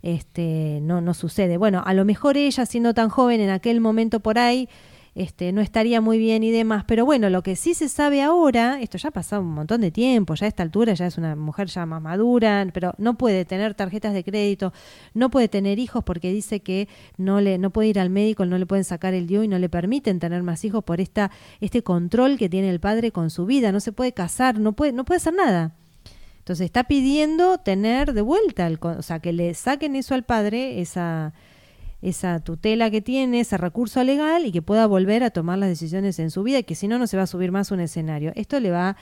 [SPEAKER 2] este, no, no sucede. Bueno, a lo mejor ella, siendo tan joven en aquel momento por ahí, este, no estaría muy bien y demás. Pero bueno, lo que sí se sabe ahora, esto ya ha pasado un montón de tiempo, ya a esta altura ya es una mujer ya más madura, pero no puede tener tarjetas de crédito, no puede tener hijos porque dice que no le, no puede ir al médico, no le pueden sacar el dio y no le permiten tener más hijos por esta, este control que tiene el padre con su vida. No se puede casar, no puede, no puede hacer nada. Entonces está pidiendo tener de vuelta, el, o sea, que le saquen eso al padre, esa, esa tutela que tiene, ese recurso legal y que pueda volver a tomar las decisiones en su vida y que si no, no se va a subir más un escenario. Esto le va,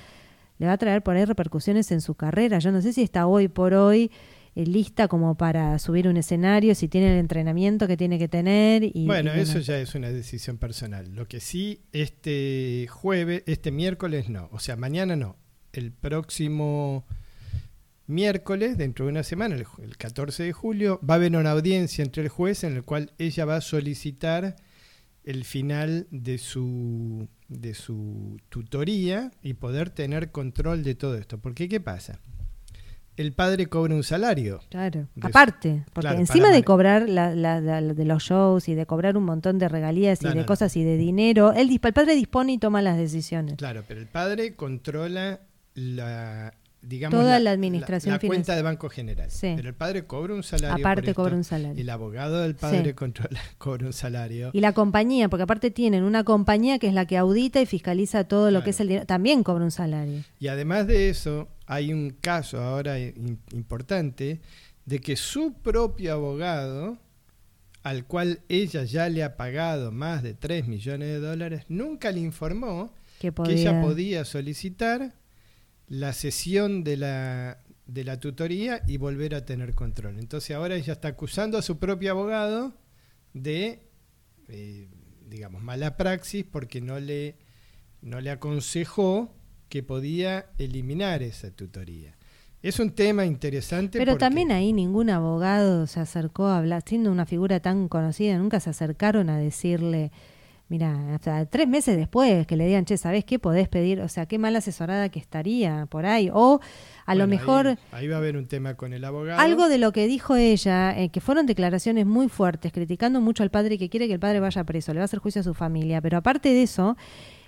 [SPEAKER 2] le va a traer por ahí repercusiones en su carrera. Yo no sé si está hoy por hoy eh, lista como para subir un escenario, si tiene el entrenamiento que tiene que tener. Y,
[SPEAKER 3] bueno,
[SPEAKER 2] y
[SPEAKER 3] eso ya es una decisión personal. Lo que sí, este jueves, este miércoles no, o sea, mañana no, el próximo miércoles, dentro de una semana, el, el, 14 de julio, va a haber una audiencia entre el juez en el cual ella va a solicitar el final de su, de su tutoría y poder tener control de todo esto. Porque, ¿qué pasa? El padre cobra un salario.
[SPEAKER 2] Claro, aparte, porque claro, encima de cobrar la, la, la, de los shows y de cobrar un montón de regalías y
[SPEAKER 3] no,
[SPEAKER 2] de
[SPEAKER 3] no,
[SPEAKER 2] cosas y de dinero, el, el padre dispone y toma las decisiones.
[SPEAKER 3] Claro, pero el padre controla la, digamos,
[SPEAKER 2] toda la, administración
[SPEAKER 3] la, la cuenta de Banco General.
[SPEAKER 2] Sí.
[SPEAKER 3] Pero el padre cobra un salario.
[SPEAKER 2] Aparte cobra un salario.
[SPEAKER 3] Y el abogado del padre
[SPEAKER 2] Sí.
[SPEAKER 3] controla, cobra un salario.
[SPEAKER 2] Y la compañía, porque aparte tienen una compañía que es la que audita y fiscaliza todo lo que es el dinero, también cobra un salario.
[SPEAKER 3] Y además de eso, hay un caso ahora in- importante de que su propio abogado, al cual ella ya le ha pagado más de 3 millones de dólares, nunca le informó
[SPEAKER 2] Que,
[SPEAKER 3] que ella
[SPEAKER 2] podía
[SPEAKER 3] solicitar la sesión de la, de la tutoría y volver a tener control. Entonces ahora ella está acusando a su propio abogado de, eh, digamos, mala praxis porque no le, no le aconsejó que podía eliminar esa tutoría. Es un tema interesante.
[SPEAKER 2] Pero también ahí ningún abogado se acercó a hablar, siendo una figura tan conocida, nunca se acercaron a decirle, mira, hasta tres meses después que le digan, che, ¿sabés qué podés pedir? O sea, qué mal asesorada que estaría por ahí. O a lo mejor...
[SPEAKER 3] Ahí, ahí va a haber un tema con el abogado.
[SPEAKER 2] Algo de lo que dijo ella, eh, que fueron declaraciones muy fuertes, criticando mucho al padre que quiere que el padre vaya preso, le va a hacer juicio a su familia, pero aparte de eso,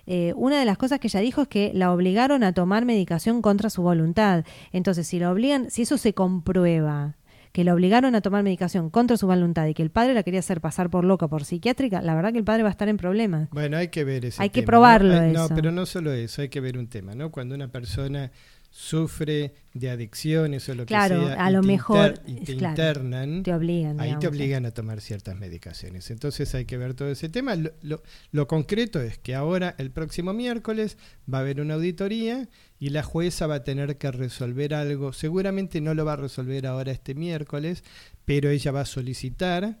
[SPEAKER 2] eh, una de las cosas que ella dijo es que la obligaron a tomar medicación contra su voluntad. Entonces, si la obligan, si eso se comprueba, que la obligaron a tomar medicación contra su voluntad y que el padre la quería hacer pasar por loca, por psiquiátrica, la verdad que el padre va a estar en problemas.
[SPEAKER 3] Bueno, hay que ver eso.
[SPEAKER 2] Hay que probarlo eso.
[SPEAKER 3] No, pero no solo eso, hay que ver un tema, ¿no? Cuando una persona sufre de adicciones o lo
[SPEAKER 2] Claro,
[SPEAKER 3] que sea,
[SPEAKER 2] a
[SPEAKER 3] y
[SPEAKER 2] lo
[SPEAKER 3] te
[SPEAKER 2] mejor,
[SPEAKER 3] inter- y te
[SPEAKER 2] claro,
[SPEAKER 3] internan,
[SPEAKER 2] Te obligan.
[SPEAKER 3] ahí te obligan a tomar ciertas medicaciones. Entonces hay que ver todo ese tema. Lo, lo- lo concreto es que ahora, el próximo miércoles, va a haber una auditoría y la jueza va a tener que resolver algo. Seguramente no lo va a resolver ahora este miércoles, pero ella va a solicitar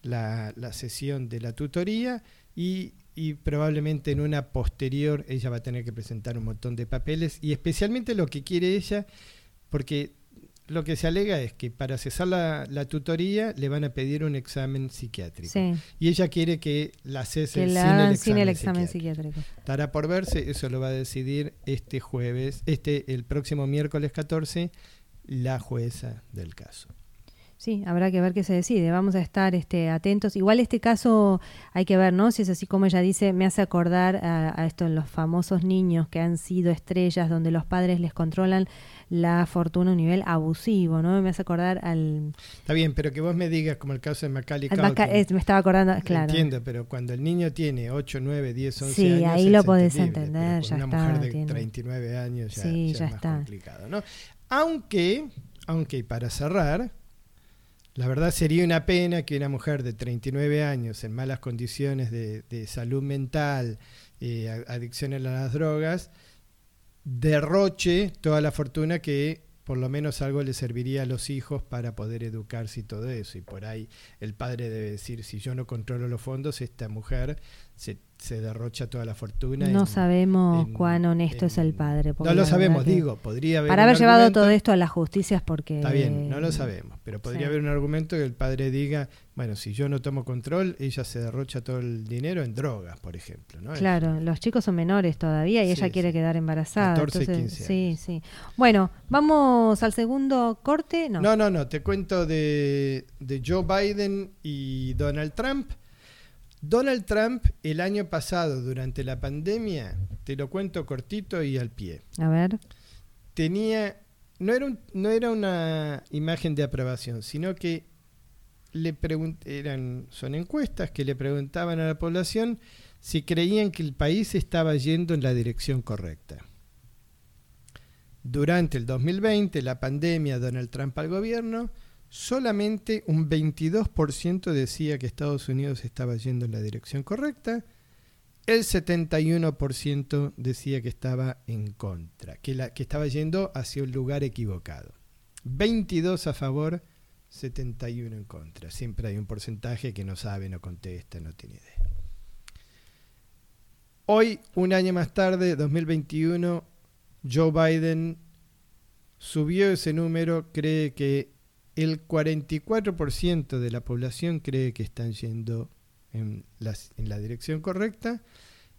[SPEAKER 3] la, la sesión de la tutoría y, y probablemente en una posterior ella va a tener que presentar un montón de papeles y especialmente lo que quiere ella, porque lo que se alega es que para cesar la, la tutoría le van a pedir un examen psiquiátrico.
[SPEAKER 2] Sí,
[SPEAKER 3] Y ella quiere que la cese
[SPEAKER 2] que
[SPEAKER 3] sin,
[SPEAKER 2] la
[SPEAKER 3] el
[SPEAKER 2] hagan
[SPEAKER 3] examen
[SPEAKER 2] sin el examen
[SPEAKER 3] psiquiátrico.
[SPEAKER 2] psiquiátrico.
[SPEAKER 3] Estará por verse, eso lo va a decidir este jueves, este el próximo miércoles 14, la jueza del caso.
[SPEAKER 2] Sí, habrá que ver qué se decide. Vamos a estar este, atentos. Igual este caso hay que ver, ¿no? Si es así como ella dice, me hace acordar a, a esto en los famosos niños que han sido estrellas, donde los padres les controlan la fortuna a un nivel abusivo, ¿no? Me hace acordar al...
[SPEAKER 3] Está bien, pero que vos me digas como el caso de Macaulay
[SPEAKER 2] Maca-
[SPEAKER 3] Culkin.
[SPEAKER 2] es- me estaba acordando, claro.
[SPEAKER 3] Entiendo, pero cuando el niño tiene 8, 9, 10, 11
[SPEAKER 2] Sí,
[SPEAKER 3] años.
[SPEAKER 2] ahí
[SPEAKER 3] es
[SPEAKER 2] lo podés entender, ya
[SPEAKER 3] una
[SPEAKER 2] está,
[SPEAKER 3] mujer de
[SPEAKER 2] tiene-
[SPEAKER 3] 39 años ya,
[SPEAKER 2] Sí,
[SPEAKER 3] ya
[SPEAKER 2] ya
[SPEAKER 3] es más
[SPEAKER 2] está.
[SPEAKER 3] complicado, ¿no? Aunque, aunque y para cerrar, la verdad sería una pena que una mujer de 39 años en malas condiciones de, salud mental, eh, adicción a las drogas, derroche toda la fortuna que por lo menos algo le serviría a los hijos para poder educarse y todo eso. Y por ahí el padre debe decir, si yo no controlo los fondos, esta mujer se, se derrocha toda la fortuna.
[SPEAKER 2] No sabemos cuán honesto es el padre.
[SPEAKER 3] No lo sabemos, digo, podría haber...
[SPEAKER 2] Para haber llevado todo esto a las justicias porque...
[SPEAKER 3] Está bien, no lo sabemos, pero podría haber un argumento que el padre diga, bueno, si yo no tomo control, ella se derrocha todo el dinero en drogas, por ejemplo. ¿no?
[SPEAKER 2] Claro, los chicos son menores todavía y ella quiere quedar embarazada. 14, 15 Sí, sí. Bueno, vamos al segundo corte. No,
[SPEAKER 3] no, no, no te cuento de, de Joe Biden y Donald Trump. Donald Trump el año pasado, durante la pandemia, te lo cuento cortito y al pie.
[SPEAKER 2] A ver.
[SPEAKER 3] Tenía, no era, no era una imagen de aprobación, sino que le eran, son encuestas que le preguntaban a la población si creían que el país estaba yendo en la dirección correcta. Durante el 2020, la pandemia, Donald Trump al gobierno, solamente un 22% decía que Estados Unidos estaba yendo en la dirección correcta, el 71% decía que estaba en contra, que, la, que estaba yendo hacia un lugar equivocado. 22 a favor, 71 en contra. Siempre hay un porcentaje que no sabe, no contesta, no tiene idea. Hoy, un año más tarde, 2021, Joe Biden subió ese número, cree que el 44% de la población cree que están yendo en, la dirección correcta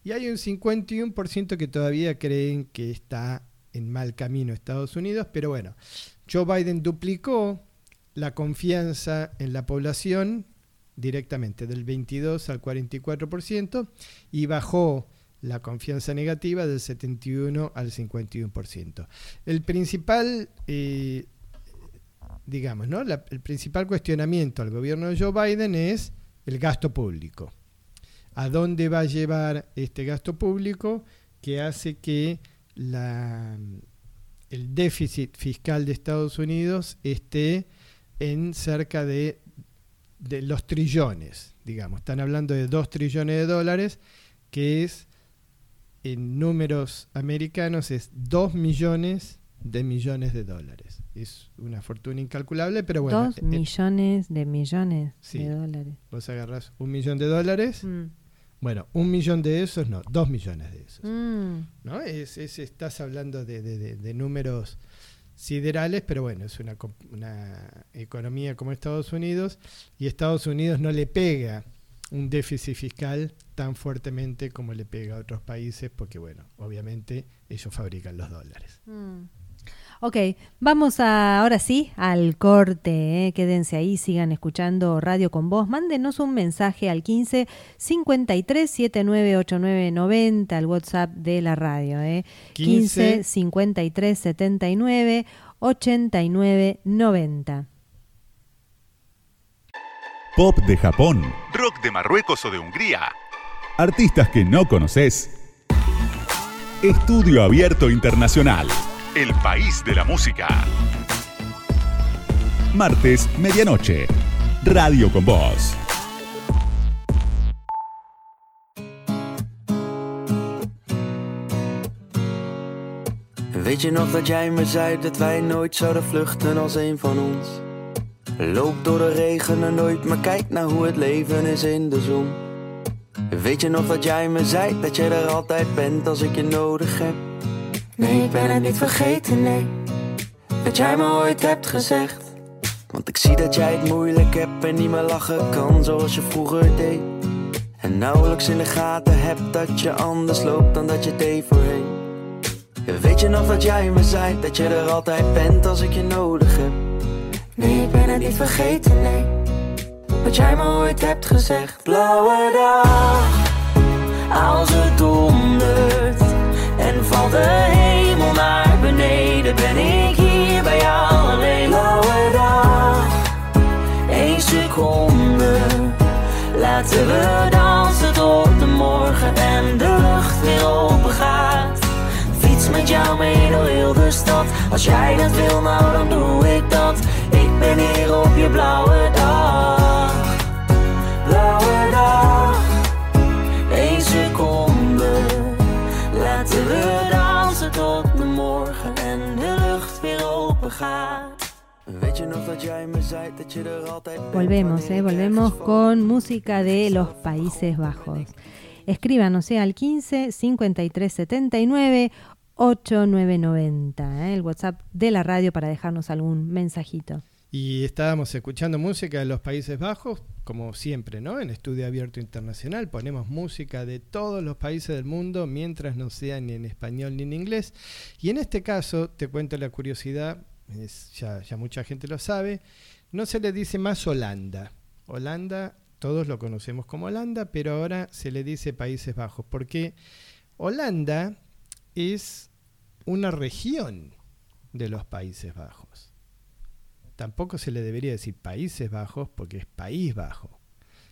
[SPEAKER 3] y hay un 51% que todavía creen que está en mal camino Estados Unidos, pero bueno, Joe Biden duplicó la confianza en la población directamente del 22 al 44% y bajó la confianza negativa del 71 al 51%. El principal, eh, digamos, ¿no? el principal cuestionamiento al gobierno de Joe Biden es el gasto público. ¿A dónde va a llevar este gasto público que hace que la, el déficit fiscal de Estados Unidos esté en cerca de, de los trillones, digamos. Están hablando de 2 trillones de dólares, que es en números americanos es 2 millones de millones de dólares. Es una fortuna incalculable, pero bueno.
[SPEAKER 2] 2 eh, millones de millones de dólares.
[SPEAKER 3] Vos agarras un millón de dólares. Mm. Bueno, un millón de esos, no, dos millones de esos. Mm. ¿No? Es, es, estás hablando de, de, de, números siderales, pero bueno, es una, una economía como Estados Unidos y Estados Unidos no le pega un déficit fiscal tan fuertemente como le pega a otros países, porque bueno, obviamente ellos fabrican los dólares. Mm.
[SPEAKER 2] Ok, vamos a, ahora sí al corte. ¿eh? Quédense ahí, sigan escuchando Radio con Voz. Mándenos un mensaje al 15 53 79 89 90, al WhatsApp de la radio. ¿eh? 15, 53 79 89 90.
[SPEAKER 1] Pop de Japón, rock de Marruecos o de Hungría, artistas que no conoces. Estudio Abierto Internacional, el país de la música. Martes, medianoche, Radio con Voz.
[SPEAKER 5] Weet je nog dat jij me zei dat wij nooit zouden vluchten als een van ons? Loop door de regen en nooit, maar kijk naar hoe het leven is in de zon. Weet je nog dat jij me zei dat jij er altijd bent als ik je nodig heb? Nee, ik ben het niet vergeten, nee. Dat jij me ooit hebt gezegd. Want ik zie dat jij het moeilijk hebt en niet meer lachen kan zoals je vroeger deed. En nauwelijks in de gaten hebt dat je anders loopt dan dat je deed voorheen. Weet je nog dat jij me zei dat je er altijd bent als ik je nodig heb? Nee, ik ben het niet vergeten, nee. Wat jij me ooit hebt gezegd. Blauwe dag, als het dondert valt de hemel naar beneden, ben ik hier bij jou alleen. Blauwe dag, één seconde. Laten we dansen tot de morgen en de lucht weer open gaat. Fiets met jou mee door heel de stad. Als jij dat wil, nou dan doe ik dat ben hier op je blauwe dag. Blauwe dag, één seconde. Dansen tot de morgen en de lucht weer open gaat. Er
[SPEAKER 2] Volvemos, eh, volvemos con música de los Países Bajos. Escríbanos eh, al 15 53 79 8990, eh, el WhatsApp de la radio para dejarnos algún mensajito.
[SPEAKER 3] Y estábamos escuchando música de los Países Bajos, como siempre, ¿no? En Estudio Abierto Internacional ponemos música de todos los países del mundo mientras no sea ni en español ni en inglés. Y en este caso, te cuento la curiosidad, ya, ya mucha gente lo sabe, no se le dice más Holanda. Holanda, todos lo conocemos como Holanda, pero ahora se le dice Países Bajos, porque Holanda es una región de los Países Bajos tampoco se le debería decir Países Bajos porque es País Bajo.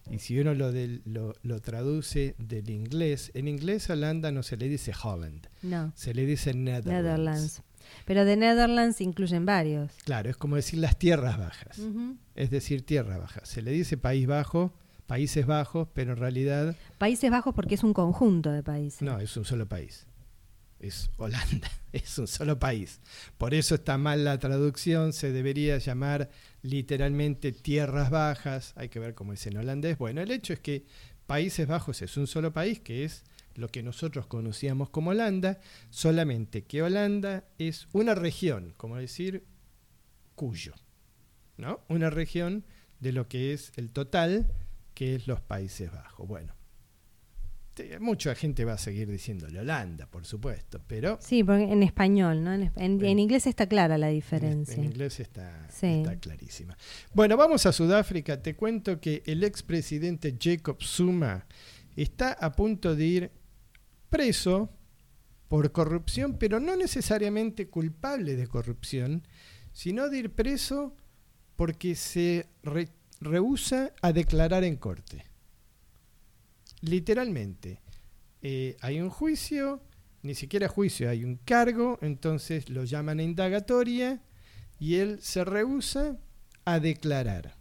[SPEAKER 3] Y si uno lo, del- lo, lo traduce del inglés, en inglés a Holanda no se le dice Holland,
[SPEAKER 2] No,
[SPEAKER 3] se le dice Netherlands.
[SPEAKER 2] Netherlands. Pero de Netherlands incluyen varios.
[SPEAKER 3] Claro, es como decir las tierras bajas, es decir, tierra baja. Se le dice País Bajo, Países Bajos, pero en realidad
[SPEAKER 2] Países Bajos porque es un conjunto de países.
[SPEAKER 3] no, es un solo país. Es Holanda, es un solo país. Por eso está mal la traducción, se debería llamar literalmente tierras bajas, hay que ver cómo es en holandés. Bueno, el hecho es que Países Bajos es un solo país, que es lo que nosotros conocíamos como Holanda, solamente que Holanda es una región, como decir Cuyo, ¿no? Una región de lo que es el total, que es los Países Bajos. Bueno, te- mucha gente va a seguir diciéndole Holanda, por supuesto, pero
[SPEAKER 2] Sí, porque en español, ¿no? En, en-
[SPEAKER 3] En-
[SPEAKER 2] en inglés está clara la
[SPEAKER 3] en,
[SPEAKER 2] diferencia.
[SPEAKER 3] en inglés está,
[SPEAKER 2] Sí.
[SPEAKER 3] está clarísima. Bueno, vamos a Sudáfrica. Te cuento que el expresidente Jacob Zuma está a punto de ir preso por corrupción, pero no necesariamente culpable de corrupción, sino de ir preso porque se re- rehúsa a declarar en corte. Literalmente, eh, hay un juicio, ni siquiera juicio, hay un cargo, entonces lo llaman a indagatoria y él se rehúsa a declarar.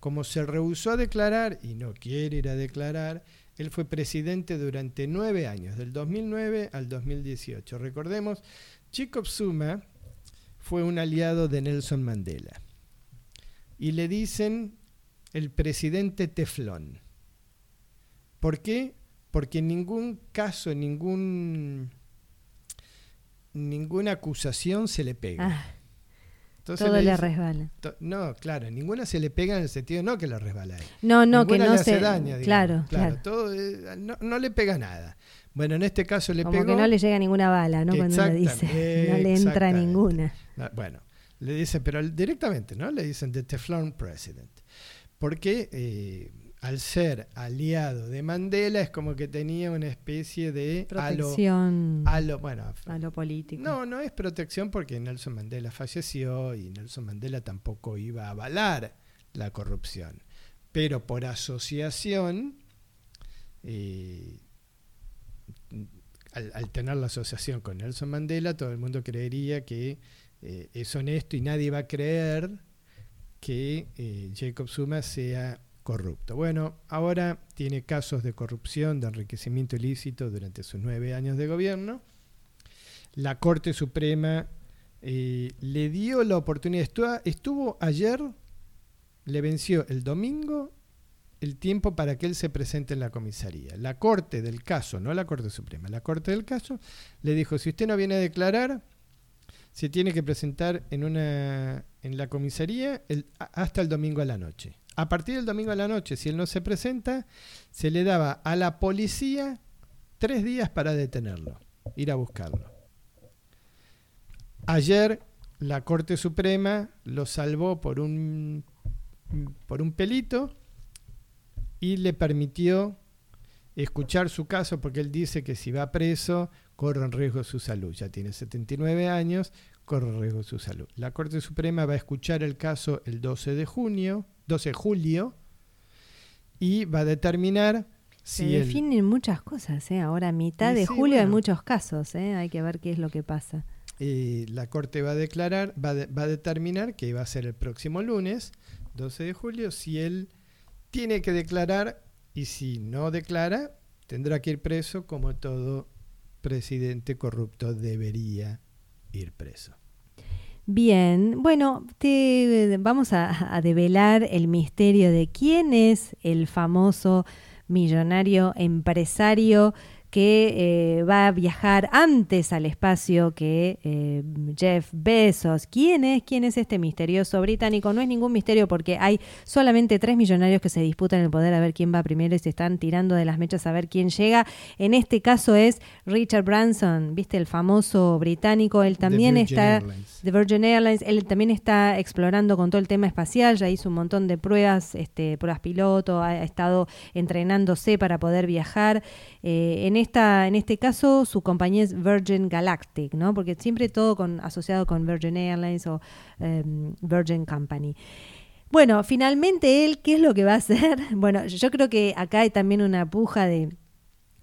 [SPEAKER 3] Como se rehusó a declarar y no quiere ir a declarar, él fue presidente durante nueve años, del 2009 al 2018. Recordemos, Jacob Zuma fue un aliado de Nelson Mandela y le dicen el presidente Teflón. ¿Por qué? Porque en ningún caso, ningún, ninguna acusación se le pega.
[SPEAKER 2] Ah,
[SPEAKER 3] Entonces
[SPEAKER 2] todo
[SPEAKER 3] le dice-
[SPEAKER 2] resbala.
[SPEAKER 3] to- no, claro, ninguna se le pega en el sentido no que le resbala a él.
[SPEAKER 2] No, no, que no
[SPEAKER 3] le hace
[SPEAKER 2] se...
[SPEAKER 3] daño,
[SPEAKER 2] claro, claro.
[SPEAKER 3] todo, eh, no, no le pega nada. Bueno, en este caso le
[SPEAKER 2] Como
[SPEAKER 3] pegó.
[SPEAKER 2] que no le llega ninguna bala, ¿no? Cuando uno dice, no le entra ninguna.
[SPEAKER 3] Bueno, le dicen, pero directamente, ¿no? Le dicen The Teflon President. Porque eh, al ser aliado de Mandela es como que tenía una especie de
[SPEAKER 2] Protección
[SPEAKER 3] halo- bueno,
[SPEAKER 2] a lo político.
[SPEAKER 3] no, no es protección porque Nelson Mandela falleció y Nelson Mandela tampoco iba a avalar la corrupción. Pero por asociación, eh, al, al tener la asociación con Nelson Mandela, todo el mundo creería que eh, es honesto y nadie va a creer que eh, Jacob Zuma sea corrupto. Bueno, ahora tiene casos de corrupción, de enriquecimiento ilícito durante sus nueve años de gobierno. La Corte Suprema eh, le dio la oportunidad, estuvo, estuvo ayer, le venció el domingo el tiempo para que él se presente en la comisaría. La Corte del caso, no la Corte Suprema, la Corte del caso le dijo, si usted no viene a declarar, se tiene que presentar en, una, en la comisaría hasta el domingo a la noche. A partir del domingo a la noche, si él no se presenta, se le daba a la policía tres días para detenerlo, ir a buscarlo. Ayer la Corte Suprema lo salvó por un, por un pelito y le permitió escuchar su caso porque él dice que si va preso corre en riesgo su salud. Ya tiene 79 años, corre en riesgo su salud. La Corte Suprema va a escuchar el caso el 12 de junio, 12 de julio y va a determinar
[SPEAKER 2] Se
[SPEAKER 3] si él-
[SPEAKER 2] definen muchas cosas, ¿eh? Ahora, mitad de
[SPEAKER 3] sí,
[SPEAKER 2] julio hay
[SPEAKER 3] bueno.
[SPEAKER 2] muchos casos, ¿eh? Hay que ver qué es lo que pasa.
[SPEAKER 3] eh, la Corte va a declarar, va de- va a determinar que va a ser el próximo lunes, 12 de julio, si él tiene que declarar y si no declara, tendrá que ir preso como todo presidente corrupto debería ir preso.
[SPEAKER 2] Bien, bueno, te vamos a, a develar el misterio de quién es el famoso millonario empresario que eh, va a viajar antes al espacio que eh, Jeff Bezos. ¿Quién es? ¿Quién es este misterioso británico? No es ningún misterio porque hay solamente tres millonarios que se disputan el poder a ver quién va primero y se están tirando de las mechas a ver quién llega. En este caso es Richard Branson, ¿viste? El famoso británico. Él también está... De Virgin Airlines. Él también está explorando con todo el tema espacial. Ya hizo un montón de pruebas, este, pruebas piloto, ha, estado entrenándose para poder viajar. Eh, en en este caso, su compañía es Virgin Galactic, ¿no? Porque siempre todo asociado con Virgin Airlines o em, Virgin Company. Bueno, finalmente él, ¿qué es lo que va a hacer? Bueno, yo creo que acá hay también una puja de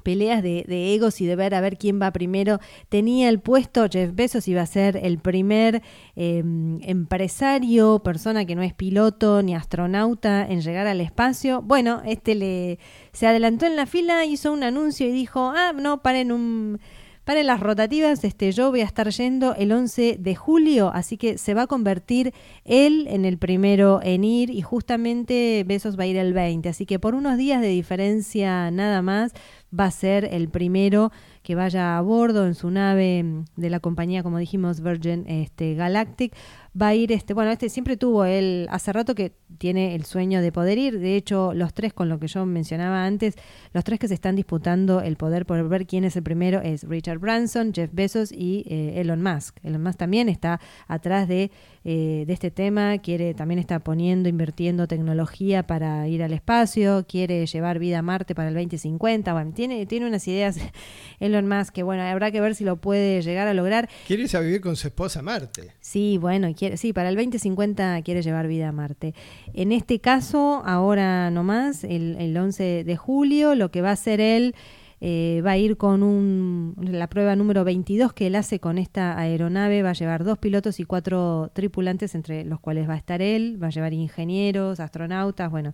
[SPEAKER 2] peleas de, egos y de ver a ver quién va primero. Tenía el puesto, Jeff Bezos iba a ser el primer em, empresario, persona que no es piloto ni astronauta en llegar al espacio. Bueno, este le se adelantó en la fila, hizo un anuncio y dijo, ah, no, paren un para las rotativas, este, yo voy a estar yendo el 11 de julio, así que se va a convertir él en el primero en ir y justamente Besos va a ir el 20. Así que por unos días de diferencia nada más va a ser el primero que vaya a bordo en su nave de la compañía, como dijimos, Virgin este, Galactic. Va a ir, este, bueno, este siempre tuvo él, hace rato que tiene el sueño de poder ir. De hecho, los tres, con lo que yo mencionaba antes, los tres que se están disputando el poder por ver quién es el primero es Richard Branson, Jeff Bezos y eh, Elon Musk. Elon Musk también está atrás de, eh, de este tema, quiere, también está poniendo, invirtiendo tecnología para ir al espacio, quiere llevar vida a Marte para el 2050. Bueno, tiene, tiene unas ideas Elon Musk que, bueno, habrá que ver si lo puede llegar a lograr.
[SPEAKER 3] Quiere irse a vivir con su esposa a Marte.
[SPEAKER 2] Sí, bueno, quiere, sí, para el 2050 quiere llevar vida a Marte. En este caso, ahora nomás, el, el 11 de julio, lo que va a hacer él... Eh, va a ir con un, la prueba número 22 que él hace con esta aeronave. Va a llevar dos pilotos y cuatro tripulantes, entre los cuales va a estar él. Va a llevar ingenieros, astronautas, bueno,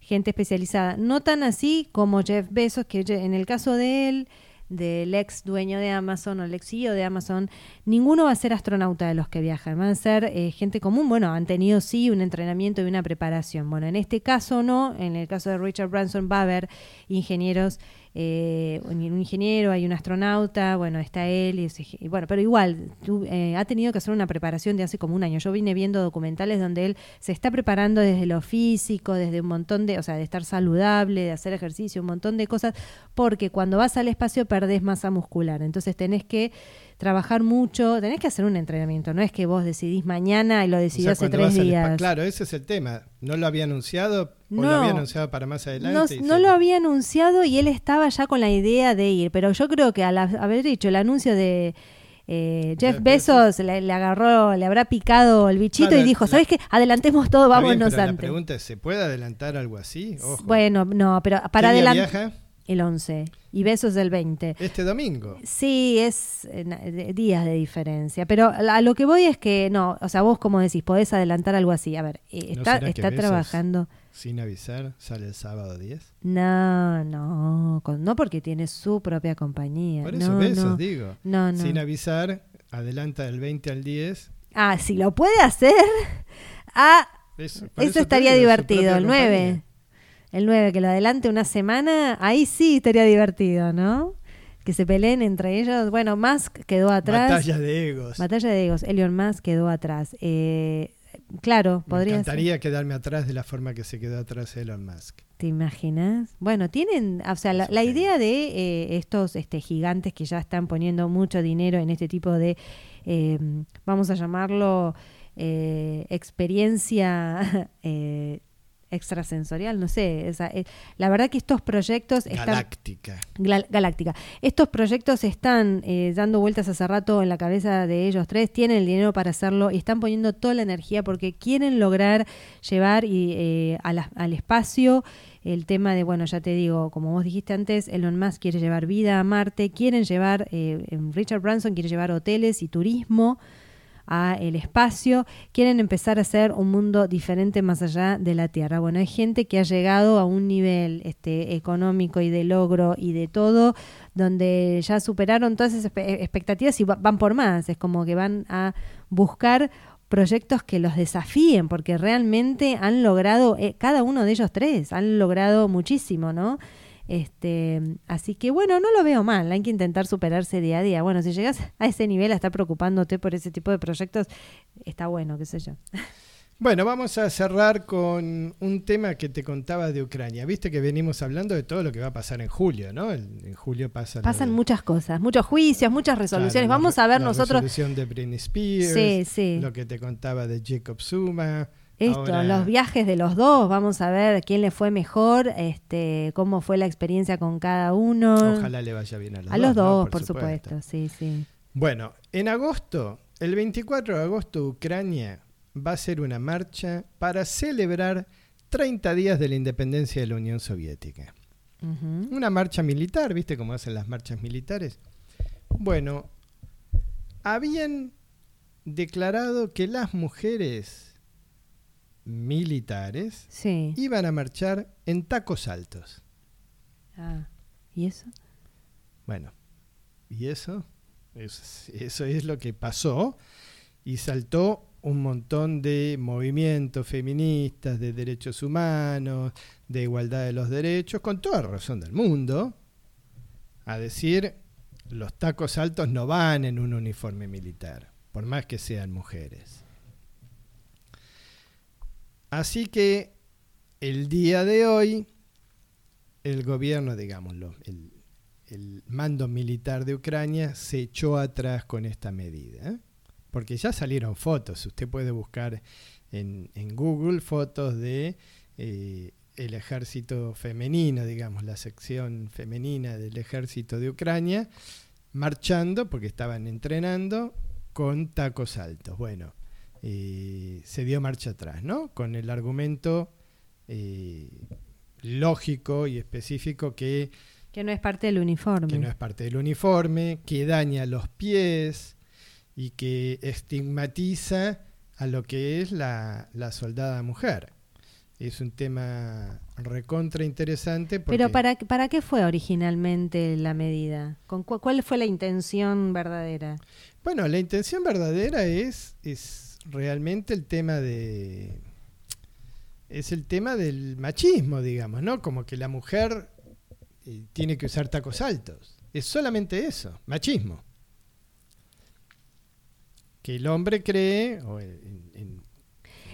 [SPEAKER 2] gente especializada. No tan así como Jeff Bezos, que en el caso de él, del ex dueño de Amazon o el ex CEO de Amazon, ninguno va a ser astronauta de los que viajan, van a ser eh, gente común. Bueno, han tenido sí un entrenamiento y una preparación. Bueno, en este caso no, en el caso de Richard Branson va a haber ingenieros eh, un ingeniero, hay un astronauta, bueno, está él, y, bueno, pero igual, eh, ha tenido que hacer una preparación de hace como un año. Yo vine viendo documentales donde él se está preparando desde lo físico, desde un montón de, o sea, de estar saludable, de hacer ejercicio, un montón de cosas, porque cuando vas al espacio perdés masa muscular, entonces tenés que trabajar mucho, tenés que hacer un entrenamiento, no es que vos decidís mañana y lo decidió hace tres días.
[SPEAKER 3] Claro, ese es el tema. ¿No lo había anunciado o lo había anunciado para más adelante?
[SPEAKER 2] No, lo había anunciado y él estaba ya con la idea de ir, pero yo creo que al haber dicho el anuncio de eh, Jeff Bezos le, agarró, le habrá picado el bichito y dijo, ¿sabes qué? Adelantemos todo, vámonos antes. La
[SPEAKER 3] pregunta es, ¿se puede adelantar algo así?
[SPEAKER 2] Bueno, no, pero para adelantar el 11 y Besos del 20.
[SPEAKER 3] Este domingo.
[SPEAKER 2] Sí, es eh, días de diferencia, pero a lo que voy es que no, o sea, vos como decís, podés adelantar algo así. A ver, eh, está, está trabajando.
[SPEAKER 3] Sin avisar, sale el sábado 10.
[SPEAKER 2] No, no, no porque tiene su propia compañía.
[SPEAKER 3] Por eso Besos, digo. No, no. Sin avisar, adelanta del 20 al 10.
[SPEAKER 2] Ah, si lo puede hacer. Ah, eso, estaría divertido, el 9 el 9, que lo adelante una semana, ahí sí estaría divertido, ¿no? Que se peleen entre ellos. Bueno, Musk quedó atrás.
[SPEAKER 3] Batalla de egos.
[SPEAKER 2] Batalla de egos. Elon Musk quedó atrás. Eh, claro, podría
[SPEAKER 3] Me encantaría quedarme atrás de la forma que se quedó atrás Elon Musk.
[SPEAKER 2] ¿Te imaginas? Bueno, tienen, o sea, la, idea de eh, estos este, gigantes que ya están poniendo mucho dinero en este tipo de, eh, vamos a llamarlo, experiencia extrasensorial, no sé. Eh, la verdad que estos proyectos
[SPEAKER 3] están... Galáctica.
[SPEAKER 2] galáctica. Estos proyectos están eh, dando vueltas hace rato en la cabeza de ellos tres, tienen el dinero para hacerlo y están poniendo toda la energía porque quieren lograr llevar y, eh, al espacio el tema de, bueno, ya te digo, como vos dijiste antes, Elon Musk quiere llevar vida a Marte, quieren llevar, Richard Branson quiere llevar hoteles y turismo a el espacio, quieren empezar a hacer un mundo diferente más allá de la Tierra. Bueno, hay gente que ha llegado a un nivel este, económico y de logro y de todo, donde ya superaron todas esas expectativas y van por más, es como que van a buscar proyectos que los desafíen, porque realmente han logrado, eh, cada uno de ellos tres, han logrado muchísimo, ¿no? Este, así que bueno, no lo veo mal, hay que intentar superarse día a día. Bueno, si llegas a ese nivel a estar preocupándote por ese tipo de proyectos, está bueno, qué sé yo.
[SPEAKER 3] Bueno, vamos a cerrar con un tema que te contaba de Ucrania. Viste que venimos hablando de todo lo que va a pasar en julio, ¿no? en julio pasa
[SPEAKER 2] pasan muchas cosas, muchos juicios, muchas resoluciones. vamos a ver nosotros. La
[SPEAKER 3] resolución de Britney Spears, lo que te contaba de Jacob Zuma.
[SPEAKER 2] Esto, los viajes de los dos, vamos a ver quién le fue mejor, este, cómo fue la experiencia con cada uno.
[SPEAKER 3] Ojalá le vaya bien a los dos.
[SPEAKER 2] A los dos, por, supuesto. sí, sí.
[SPEAKER 3] Bueno, en agosto, el 24 de agosto, Ucrania va a ser una marcha para celebrar 30 días de la independencia de la Unión Soviética. Una marcha militar, ¿viste cómo hacen las marchas militares? Bueno, habían declarado que las mujeres militares iban a marchar en tacos altos.
[SPEAKER 2] Ah, ¿y eso?
[SPEAKER 3] Bueno, ¿y eso? Eso, es lo que pasó y saltó un montón de movimientos feministas, de derechos humanos, de igualdad de los derechos, con toda razón del mundo, a decir, los tacos altos no van en un uniforme militar, por más que sean mujeres. Así que el día de hoy, el gobierno, digámoslo, el, mando militar de Ucrania se echó atrás con esta medida. ¿eh? Porque ya salieron fotos, usted puede buscar en, Google fotos de eh, el ejército femenino, digamos, la sección femenina del ejército de Ucrania, marchando, porque estaban entrenando, con tacos altos. Bueno, eh, se dio marcha atrás, ¿no? Con el argumento eh, lógico y específico que...
[SPEAKER 2] Que no es parte del uniforme.
[SPEAKER 3] Que no es parte del uniforme, que daña los pies y que estigmatiza a lo que es la, soldada mujer. Es un tema recontra interesante.
[SPEAKER 2] Pero ¿para, ¿para qué fue originalmente la medida? ¿Con ¿Cuál fue la intención verdadera?
[SPEAKER 3] Bueno, la intención verdadera es, es realmente el tema de... Es el tema del machismo, digamos, ¿no? Como que la mujer eh, tiene que usar tacos altos. Es solamente eso, machismo. Que el hombre cree, o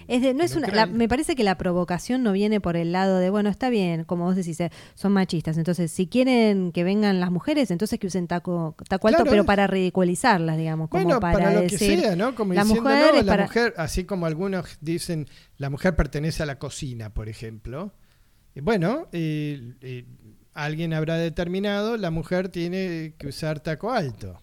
[SPEAKER 3] en,
[SPEAKER 2] no es una, me parece que la provocación no viene por el lado de, bueno, está bien, como vos decís, eh, son machistas. Entonces, si quieren que vengan las mujeres, entonces que usen taco, taco alto, pero para ridiculizarlas, digamos. Como para, lo que sea,
[SPEAKER 3] ¿no? Como la diciendo, mujer, la mujer, así como algunos dicen, la mujer pertenece a la cocina, por ejemplo. Bueno, alguien habrá determinado, la mujer tiene que usar taco alto.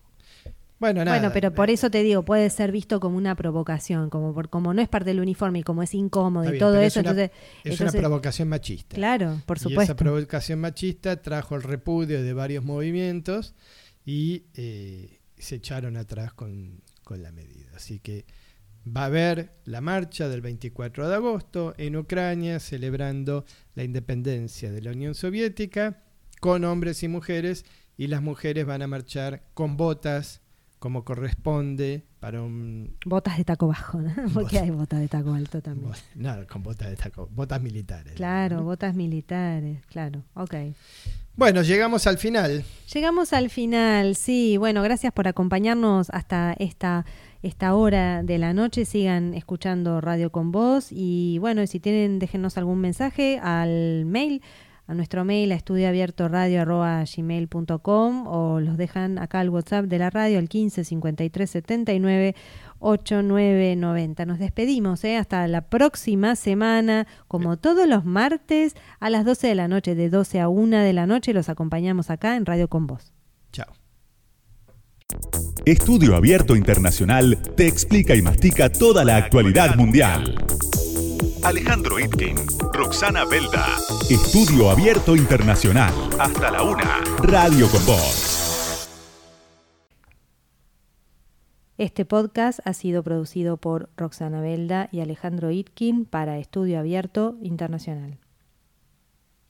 [SPEAKER 3] Bueno, nada.
[SPEAKER 2] Bueno, pero por eso te digo, puede ser visto como una provocación, como por, como no es parte del uniforme y como es incómodo y todo eso,
[SPEAKER 3] es
[SPEAKER 2] entonces
[SPEAKER 3] es una provocación machista.
[SPEAKER 2] Claro, por supuesto.
[SPEAKER 3] Y esa provocación machista trajo el repudio de varios movimientos y eh, se echaron atrás con, con la medida. Así que va a haber la marcha del 24 de agosto en Ucrania celebrando la independencia de la Unión Soviética con hombres y mujeres y las mujeres van a marchar con botas como corresponde para un...
[SPEAKER 2] Botas de taco bajo, ¿no? Porque hay botas de taco alto también.
[SPEAKER 3] Nada, con botas de taco, botas militares.
[SPEAKER 2] Claro, botas militares, claro, ok.
[SPEAKER 3] Bueno, llegamos al final.
[SPEAKER 2] Llegamos al final, sí. Bueno, gracias por acompañarnos hasta esta, esta hora de la noche. Sigan escuchando Radio con Voz y bueno, si tienen, déjenos algún mensaje al mail a nuestro mail a estudioabiertoradio.gmail.com o los dejan acá al WhatsApp de la radio al 15 53 79 8990. Nos despedimos ¿eh? hasta la próxima semana, como todos los martes a las 12 de la noche, de 12 a 1 de la noche, los acompañamos acá en Radio con Voz.
[SPEAKER 3] Chao.
[SPEAKER 1] Estudio Abierto Internacional te explica y mastica toda la actualidad mundial. Alejandro Itkin, Roxana Belda. Estudio Abierto Internacional. Hasta la una. Radio con Voz.
[SPEAKER 2] Este podcast ha sido producido por Roxana Belda y Alejandro Itkin para Estudio Abierto Internacional.